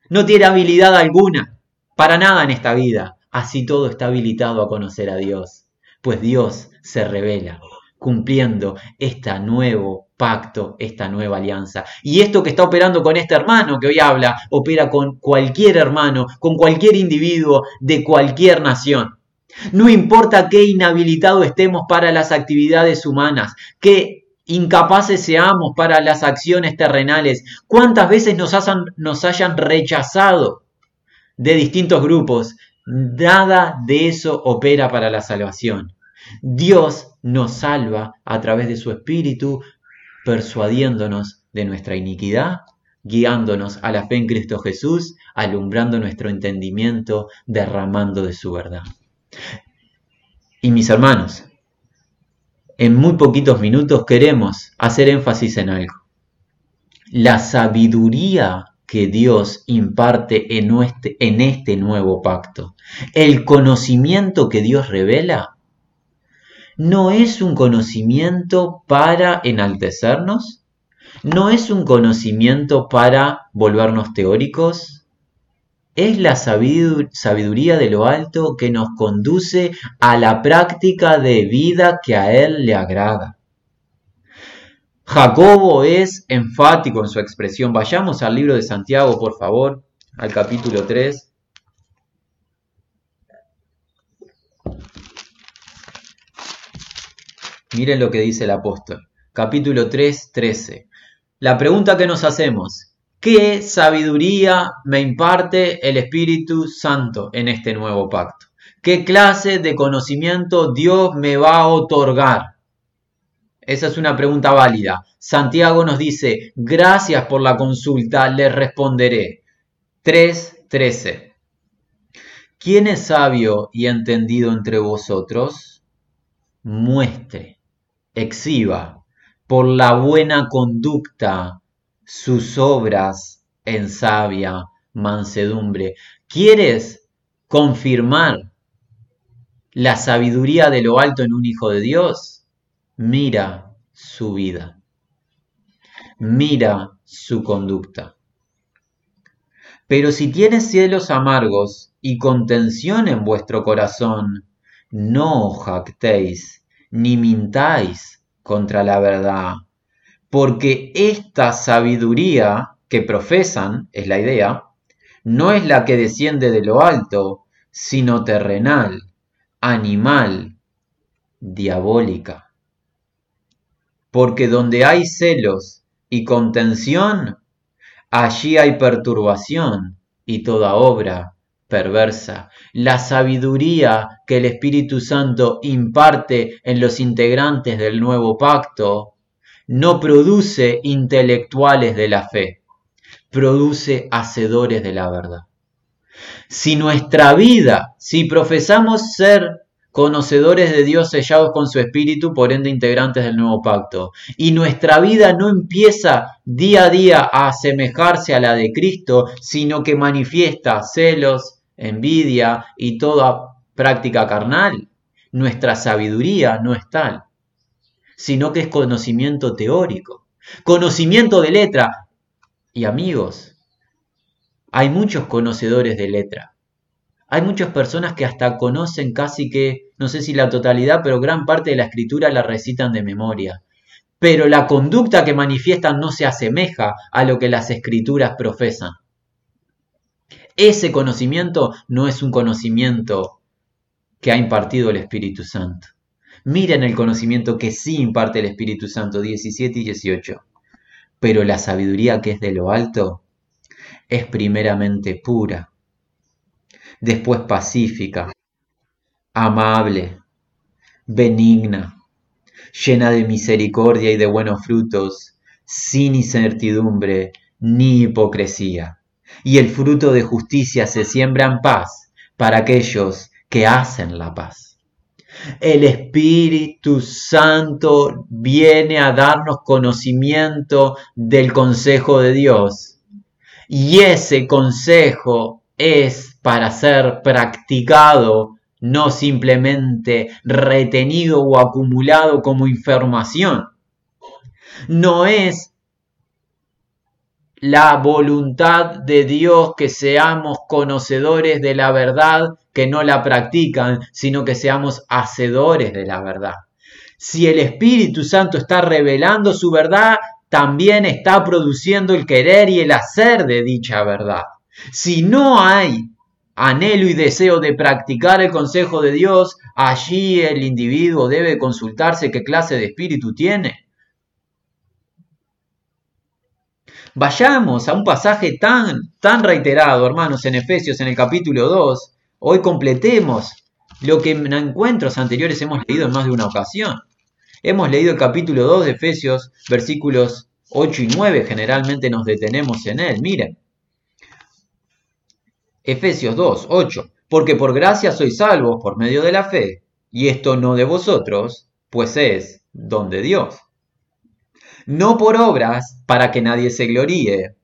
no tiene habilidad alguna, para nada en esta vida. Así todo está habilitado a conocer a Dios, pues Dios se revela cumpliendo este nuevo pacto, esta nueva alianza. Y esto que está operando con este hermano que hoy habla, opera con cualquier hermano, con cualquier individuo de cualquier nación. No importa qué inhabilitado estemos para las actividades humanas, qué incapaces seamos para las acciones terrenales, cuántas veces nos, nos hayan rechazado de distintos grupos, nada de eso opera para la salvación. Dios nos salva a través de su Espíritu, persuadiéndonos de nuestra iniquidad, guiándonos a la fe en Cristo Jesús, alumbrando nuestro entendimiento, derramando de su verdad. Y mis hermanos, en muy poquitos minutos queremos hacer énfasis en algo. La sabiduría que Dios imparte en este, nuevo pacto, el conocimiento que Dios revela, no es un conocimiento para enaltecernos, no es un conocimiento para volvernos teóricos, es la sabiduría de lo alto que nos conduce a la práctica de vida que a Él le agrada. Jacobo es enfático en su expresión. Vayamos al libro de Santiago, por favor, al capítulo 3. Miren lo que dice el apóstol. Capítulo 3, 13. La pregunta que nos hacemos, ¿qué sabiduría me imparte el Espíritu Santo en este nuevo pacto? ¿Qué clase de conocimiento Dios me va a otorgar? Esa es una pregunta válida. Santiago nos dice, gracias por la consulta, le responderé. 3.13. ¿Quién es sabio y entendido entre vosotros? Muestre, exhiba, por la buena conducta, sus obras en sabia mansedumbre. ¿Quieres confirmar la sabiduría de lo alto en un hijo de Dios? mira su vida, mira su conducta. Pero si tienes cielos amargos y contención en vuestro corazón, no jactéis ni mintáis contra la verdad, porque esta sabiduría que profesan, es la idea, no es la que desciende de lo alto, sino terrenal, animal, diabólica porque donde hay celos y contención, allí hay perturbación y toda obra perversa. La sabiduría que el Espíritu Santo imparte en los integrantes del nuevo pacto no produce intelectuales de la fe, produce hacedores de la verdad. Si nuestra vida, si profesamos ser conocedores de Dios sellados con su espíritu, por ende integrantes del nuevo pacto. Y nuestra vida no empieza día a día a asemejarse a la de Cristo, sino que manifiesta celos, envidia y toda práctica carnal. Nuestra sabiduría no es tal, sino que es conocimiento teórico, conocimiento de letra. Y amigos, hay muchos conocedores de letra. Hay muchas personas que hasta conocen casi que no sé si la totalidad, pero gran parte de la escritura la recitan de memoria. Pero la conducta que manifiestan no se asemeja a lo que las escrituras profesan. Ese conocimiento no es un conocimiento que ha impartido el Espíritu Santo. Miren el conocimiento que sí imparte el Espíritu Santo, 17 y 18. Pero la sabiduría que es de lo alto es primeramente pura, después pacífica, amable, benigna, llena de misericordia y de buenos frutos, sin incertidumbre ni hipocresía. Y el fruto de justicia se siembra en paz para aquellos que hacen la paz. El Espíritu Santo viene a darnos conocimiento del consejo de Dios. Y ese consejo es para ser practicado no simplemente retenido o acumulado como información. No es la voluntad de Dios que seamos conocedores de la verdad que no la practican, sino que seamos hacedores de la verdad. Si el Espíritu Santo está revelando su verdad, también está produciendo el querer y el hacer de dicha verdad. Si no hay anhelo y deseo de practicar el consejo de Dios, allí el individuo debe consultarse qué clase de espíritu tiene. Vayamos a un pasaje tan, tan reiterado, hermanos, en Efesios, en el capítulo 2. Hoy completemos lo que en encuentros anteriores hemos leído en más de una ocasión. Hemos leído el capítulo 2 de Efesios, versículos 8 y 9, generalmente nos detenemos en él. Miren, Efesios 2, 8. Porque por gracia sois salvos por medio de la fe. y esto no de vosotros, pues es don de Dios. No por obras para que nadie se gloríe.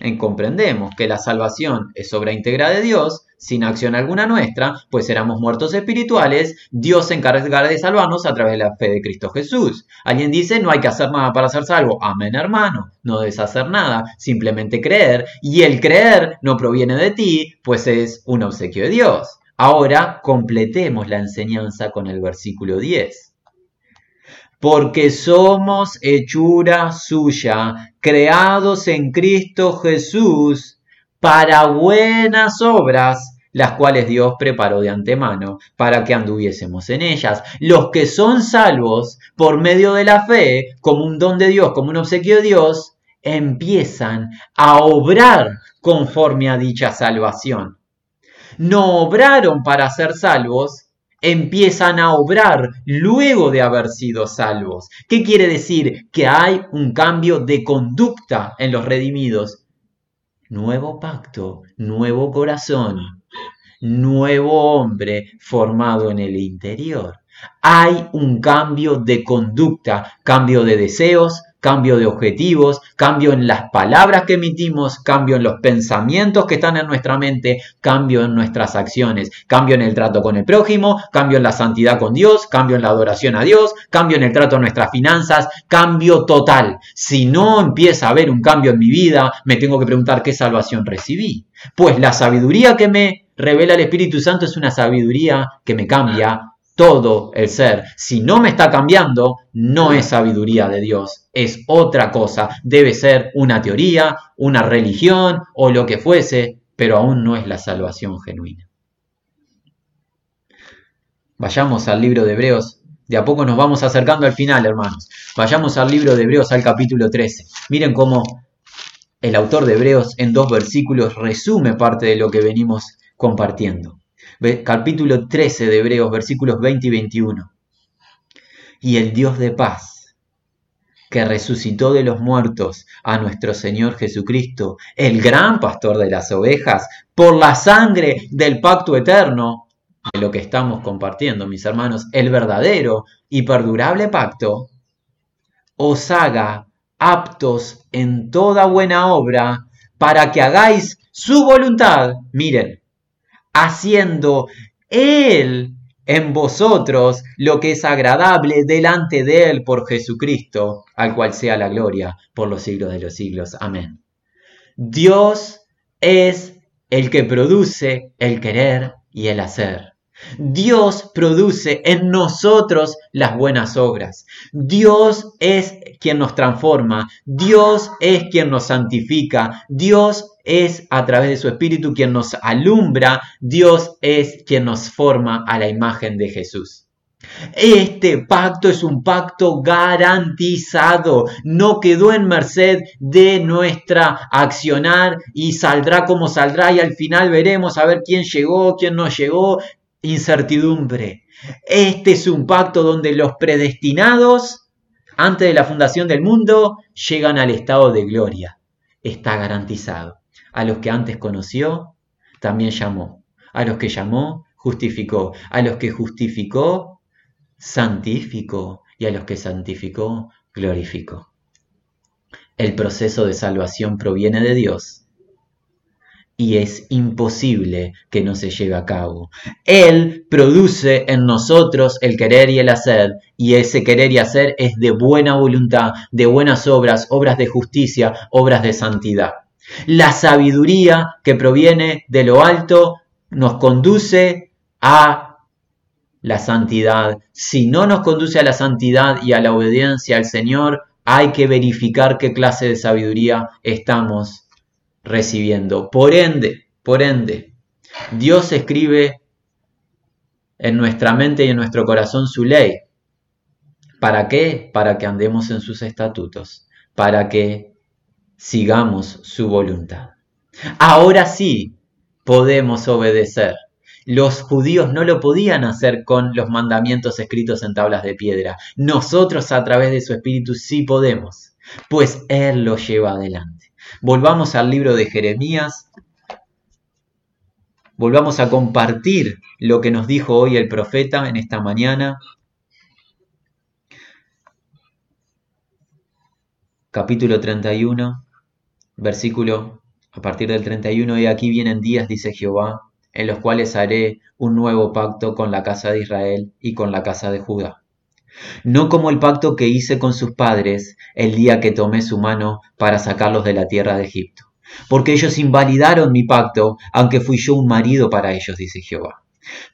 En comprendemos que la salvación es obra íntegra de Dios, sin acción alguna nuestra, pues éramos muertos espirituales, Dios se encargará de salvarnos a través de la fe de Cristo Jesús. Alguien dice, no hay que hacer nada para ser salvo. Amén, hermano. No debes hacer nada, simplemente creer. Y el creer no proviene de ti, pues es un obsequio de Dios. Ahora completemos la enseñanza con el versículo 10. Porque somos hechura suya, creados en Cristo Jesús para buenas obras, las cuales Dios preparó de antemano para que anduviésemos en ellas. Los que son salvos por medio de la fe, como un don de Dios, como un obsequio de Dios, empiezan a obrar conforme a dicha salvación. No obraron para ser salvos, empiezan a obrar luego de haber sido salvos. ¿Qué quiere decir? Que hay un cambio de conducta en los redimidos. Nuevo pacto, nuevo corazón, nuevo hombre formado en el interior. Hay un cambio de conducta, cambio de deseos, cambio de objetivos, cambio en las palabras que emitimos, cambio en los pensamientos que están en nuestra mente, cambio en nuestras acciones, cambio en el trato con el prójimo, cambio en la santidad con Dios, cambio en la adoración a Dios, cambio en el trato en nuestras finanzas, cambio total. Si no empieza a haber un cambio en mi vida, me tengo que preguntar qué salvación recibí. Pues la sabiduría que me revela el Espíritu Santo es una sabiduría que me cambia todo el ser. Si no me está cambiando, no es sabiduría de Dios, es otra cosa. Debe ser una teoría, una religión o lo que fuese, pero aún no es la salvación genuina. Vayamos al libro de Hebreos. De a poco nos vamos acercando al final, hermanos. Vayamos al libro de Hebreos, al capítulo 13. Miren cómo el autor de Hebreos en dos versículos resume parte de lo que venimos compartiendo. Capítulo 13 de Hebreos, versículos 20 y 21. Y el Dios de paz, que resucitó de los muertos a nuestro Señor Jesucristo, el gran pastor de las ovejas, por la sangre del pacto eterno, de lo que estamos compartiendo, mis hermanos, el verdadero y perdurable pacto, os haga aptos en toda buena obra para que hagáis su voluntad. Miren, haciendo Él en vosotros lo que es agradable delante de Él por Jesucristo, al cual sea la gloria por los siglos de los siglos. Amén. Dios es el que produce el querer y el hacer. Dios produce en nosotros las buenas obras. Dios es quien nos transforma. Dios es quien nos santifica. Dios es a través de su Espíritu quien nos alumbra. Dios es quien nos forma a la imagen de Jesús. Este pacto es un pacto garantizado, no quedó en merced de nuestra accionar y saldrá como saldrá y al final veremos a ver quién llegó, quién no llegó, incertidumbre. Este es un pacto donde los predestinados, antes de la fundación del mundo, llegan al estado de gloria. Está garantizado. A los que antes conoció, también llamó. A los que llamó, justificó. A los que justificó, santificó. Y a los que santificó, glorificó. El proceso de salvación proviene de Dios y es imposible que no se lleve a cabo. Él produce en nosotros el querer y el hacer, y ese querer y hacer es de buena voluntad, de buenas obras, obras de justicia, obras de santidad. La sabiduría que proviene de lo alto nos conduce a la santidad. Si no nos conduce a la santidad y a la obediencia al Señor, hay que verificar qué clase de sabiduría estamos recibiendo. Por ende, por ende, Dios escribe en nuestra mente y en nuestro corazón su ley. ¿Para qué? Para que andemos en sus estatutos, para que sigamos su voluntad. Ahora sí podemos obedecer. Los judíos no lo podían hacer con los mandamientos escritos en tablas de piedra. Nosotros a través de su espíritu sí podemos, pues Él lo lleva adelante. Volvamos al libro de Jeremías. volvamos a compartir lo que nos dijo hoy el profeta en esta mañana. Capítulo 31, versículo a partir del 31, y aquí vienen días, dice Jehová, en los cuales haré un nuevo pacto con la casa de Israel y con la casa de Judá. No como el pacto que hice con sus padres el día que tomé su mano para sacarlos de la tierra de Egipto. Porque ellos invalidaron mi pacto, aunque fui yo un marido para ellos, dice Jehová.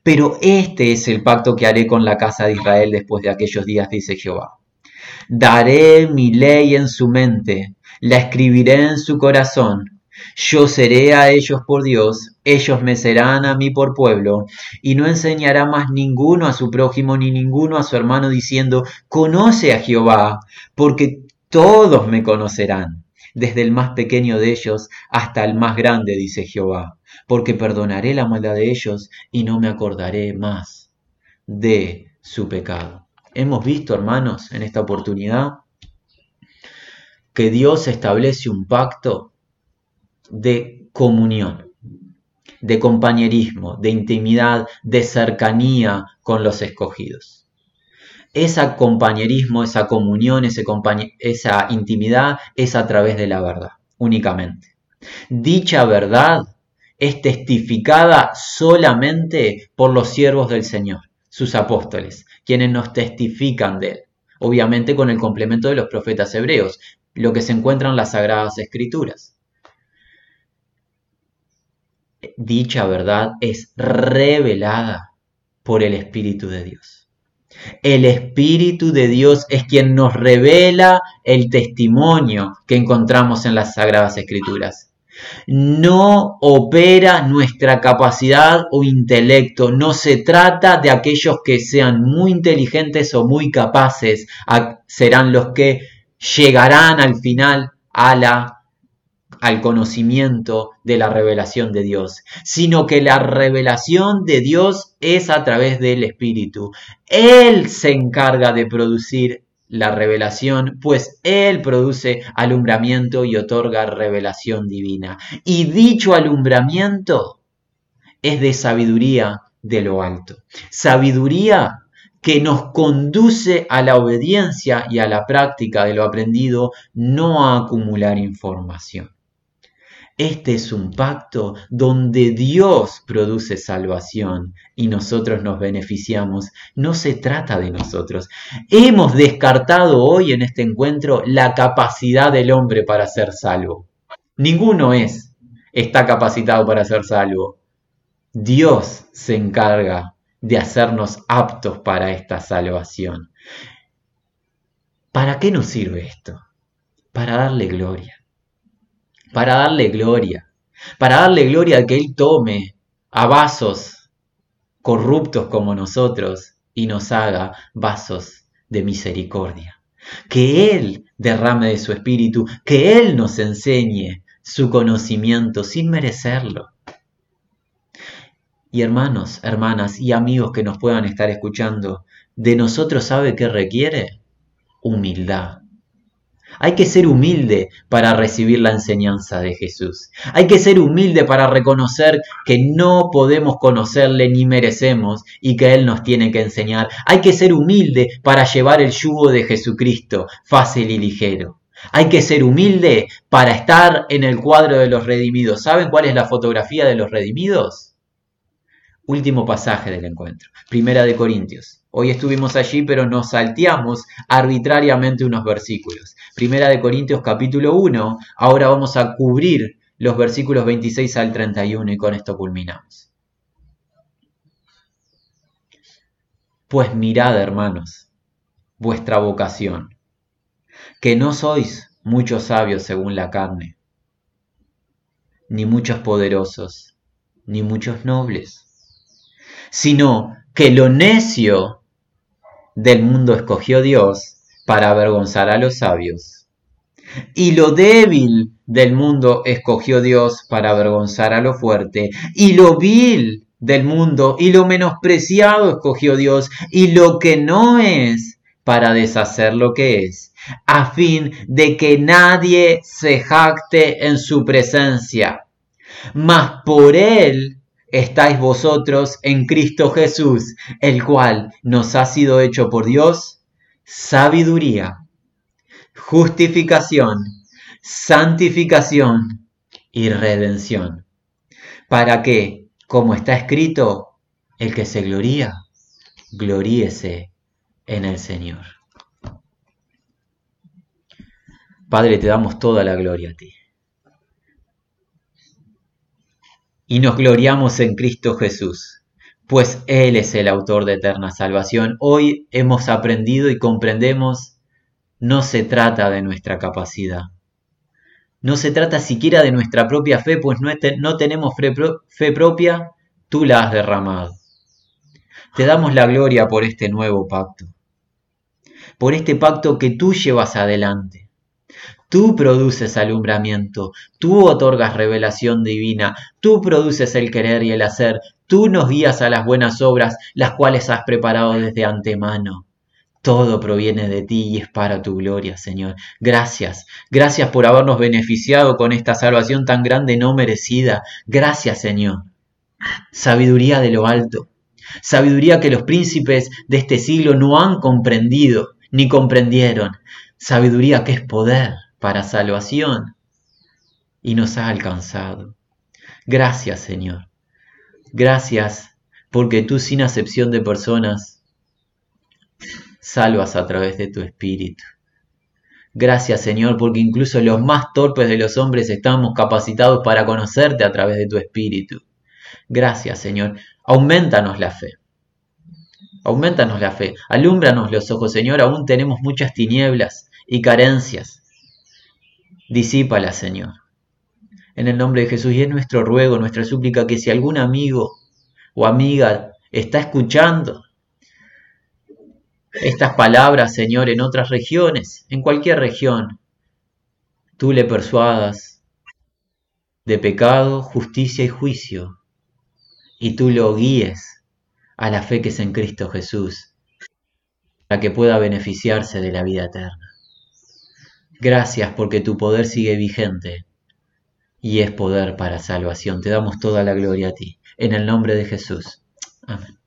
Pero este es el pacto que haré con la casa de Israel después de aquellos días, dice Jehová. Daré mi ley en su mente, la escribiré en su corazón yo seré a ellos por Dios, ellos me serán a mí por pueblo, y no enseñará más ninguno a su prójimo ni ninguno a su hermano diciendo, conoce a Jehová, porque todos me conocerán, desde el más pequeño de ellos hasta el más grande, dice Jehová, porque perdonaré la maldad de ellos y no me acordaré más de su pecado. Hemos visto, hermanos, en esta oportunidad, que Dios establece un pacto de comunión, de compañerismo, de intimidad, de cercanía con los escogidos. Ese compañerismo, esa comunión, esa intimidad es a través de la verdad, únicamente. Dicha verdad es testificada solamente por los siervos del Señor, sus apóstoles, quienes nos testifican de él, obviamente con el complemento de los profetas hebreos, lo que se encuentra en las Sagradas Escrituras dicha verdad es revelada por el Espíritu de Dios. El Espíritu de Dios es quien nos revela el testimonio que encontramos en las Sagradas Escrituras. No opera nuestra capacidad o intelecto, no se trata de aquellos que sean muy inteligentes o muy capaces, serán los que llegarán al final a la al conocimiento de la revelación de Dios, sino que la revelación de Dios es a través del Espíritu. Él se encarga de producir la revelación, pues Él produce alumbramiento y otorga revelación divina. Y dicho alumbramiento es de sabiduría de lo alto. Sabiduría que nos conduce a la obediencia y a la práctica de lo aprendido, no a acumular información. Este es un pacto donde Dios produce salvación y nosotros nos beneficiamos. No se trata de nosotros. Hemos descartado hoy en este encuentro la capacidad del hombre para ser salvo. Ninguno es, está capacitado para ser salvo. Dios se encarga de hacernos aptos para esta salvación. ¿Para qué nos sirve esto? Para darle gloria para darle gloria, para darle gloria a que Él tome a vasos corruptos como nosotros y nos haga vasos de misericordia. Que Él derrame de su espíritu, que Él nos enseñe su conocimiento sin merecerlo. Y hermanos, hermanas y amigos que nos puedan estar escuchando, de nosotros sabe qué requiere humildad. Hay que ser humilde para recibir la enseñanza de Jesús. Hay que ser humilde para reconocer que no podemos conocerle ni merecemos y que Él nos tiene que enseñar. Hay que ser humilde para llevar el yugo de Jesucristo fácil y ligero. Hay que ser humilde para estar en el cuadro de los redimidos. ¿Saben cuál es la fotografía de los redimidos? Último pasaje del encuentro. Primera de Corintios. Hoy estuvimos allí, pero nos salteamos arbitrariamente unos versículos. Primera de Corintios capítulo 1, ahora vamos a cubrir los versículos 26 al 31 y con esto culminamos. Pues mirad, hermanos, vuestra vocación, que no sois muchos sabios según la carne, ni muchos poderosos, ni muchos nobles, sino que lo necio del mundo escogió Dios para avergonzar a los sabios. Y lo débil del mundo escogió Dios para avergonzar a lo fuerte. Y lo vil del mundo y lo menospreciado escogió Dios. Y lo que no es para deshacer lo que es, a fin de que nadie se jacte en su presencia. Mas por él estáis vosotros en Cristo Jesús, el cual nos ha sido hecho por Dios sabiduría, justificación, santificación y redención. Para que, como está escrito, el que se gloría, gloríese en el Señor. Padre, te damos toda la gloria a ti. Y nos gloriamos en Cristo Jesus, pues Él es el autor de eterna salvación. Hoy hemos aprendido y comprendemos, no se trata de nuestra capacidad. No se trata siquiera de nuestra propia fe, pues no, tenemos fe propia, tú la has derramado. Te damos la gloria por este nuevo pacto, por este pacto que tú llevas adelante Tú produces alumbramiento, tú otorgas revelación divina, tú produces el querer y el hacer, tú nos guías a las buenas obras, las cuales has preparado desde antemano. Todo proviene de ti y es para tu gloria, Señor. Gracias, gracias por habernos beneficiado con esta salvación tan grande no merecida. Gracias, Señor. Sabiduría de lo alto, sabiduría que los príncipes de este siglo no han comprendido ni comprendieron, sabiduría que es poder, para salvación y nos ha alcanzado. Gracias Señor. Gracias porque tú sin acepción de personas salvas a través de tu Espíritu. Gracias Señor porque incluso los más torpes de los hombres estamos capacitados para conocerte a través de tu Espíritu. Gracias Señor. Aumentanos la fe. Aumentanos la fe. Alúmbranos los ojos Señor. Aún tenemos muchas tinieblas y carencias disípala, Señor. En el nombre de Jesús y es nuestro ruego, nuestra súplica, que si algún amigo o amiga está escuchando estas palabras, Señor, en otras regiones, en cualquier región, tú le persuadas de pecado, justicia y juicio, y tú lo guíes a la fe que es en Cristo Jesús, para que pueda beneficiarse de la vida eterna. Gracias porque tu poder sigue vigente y es poder para salvación. Te damos toda la gloria a ti. En el nombre de Jesús. Amén.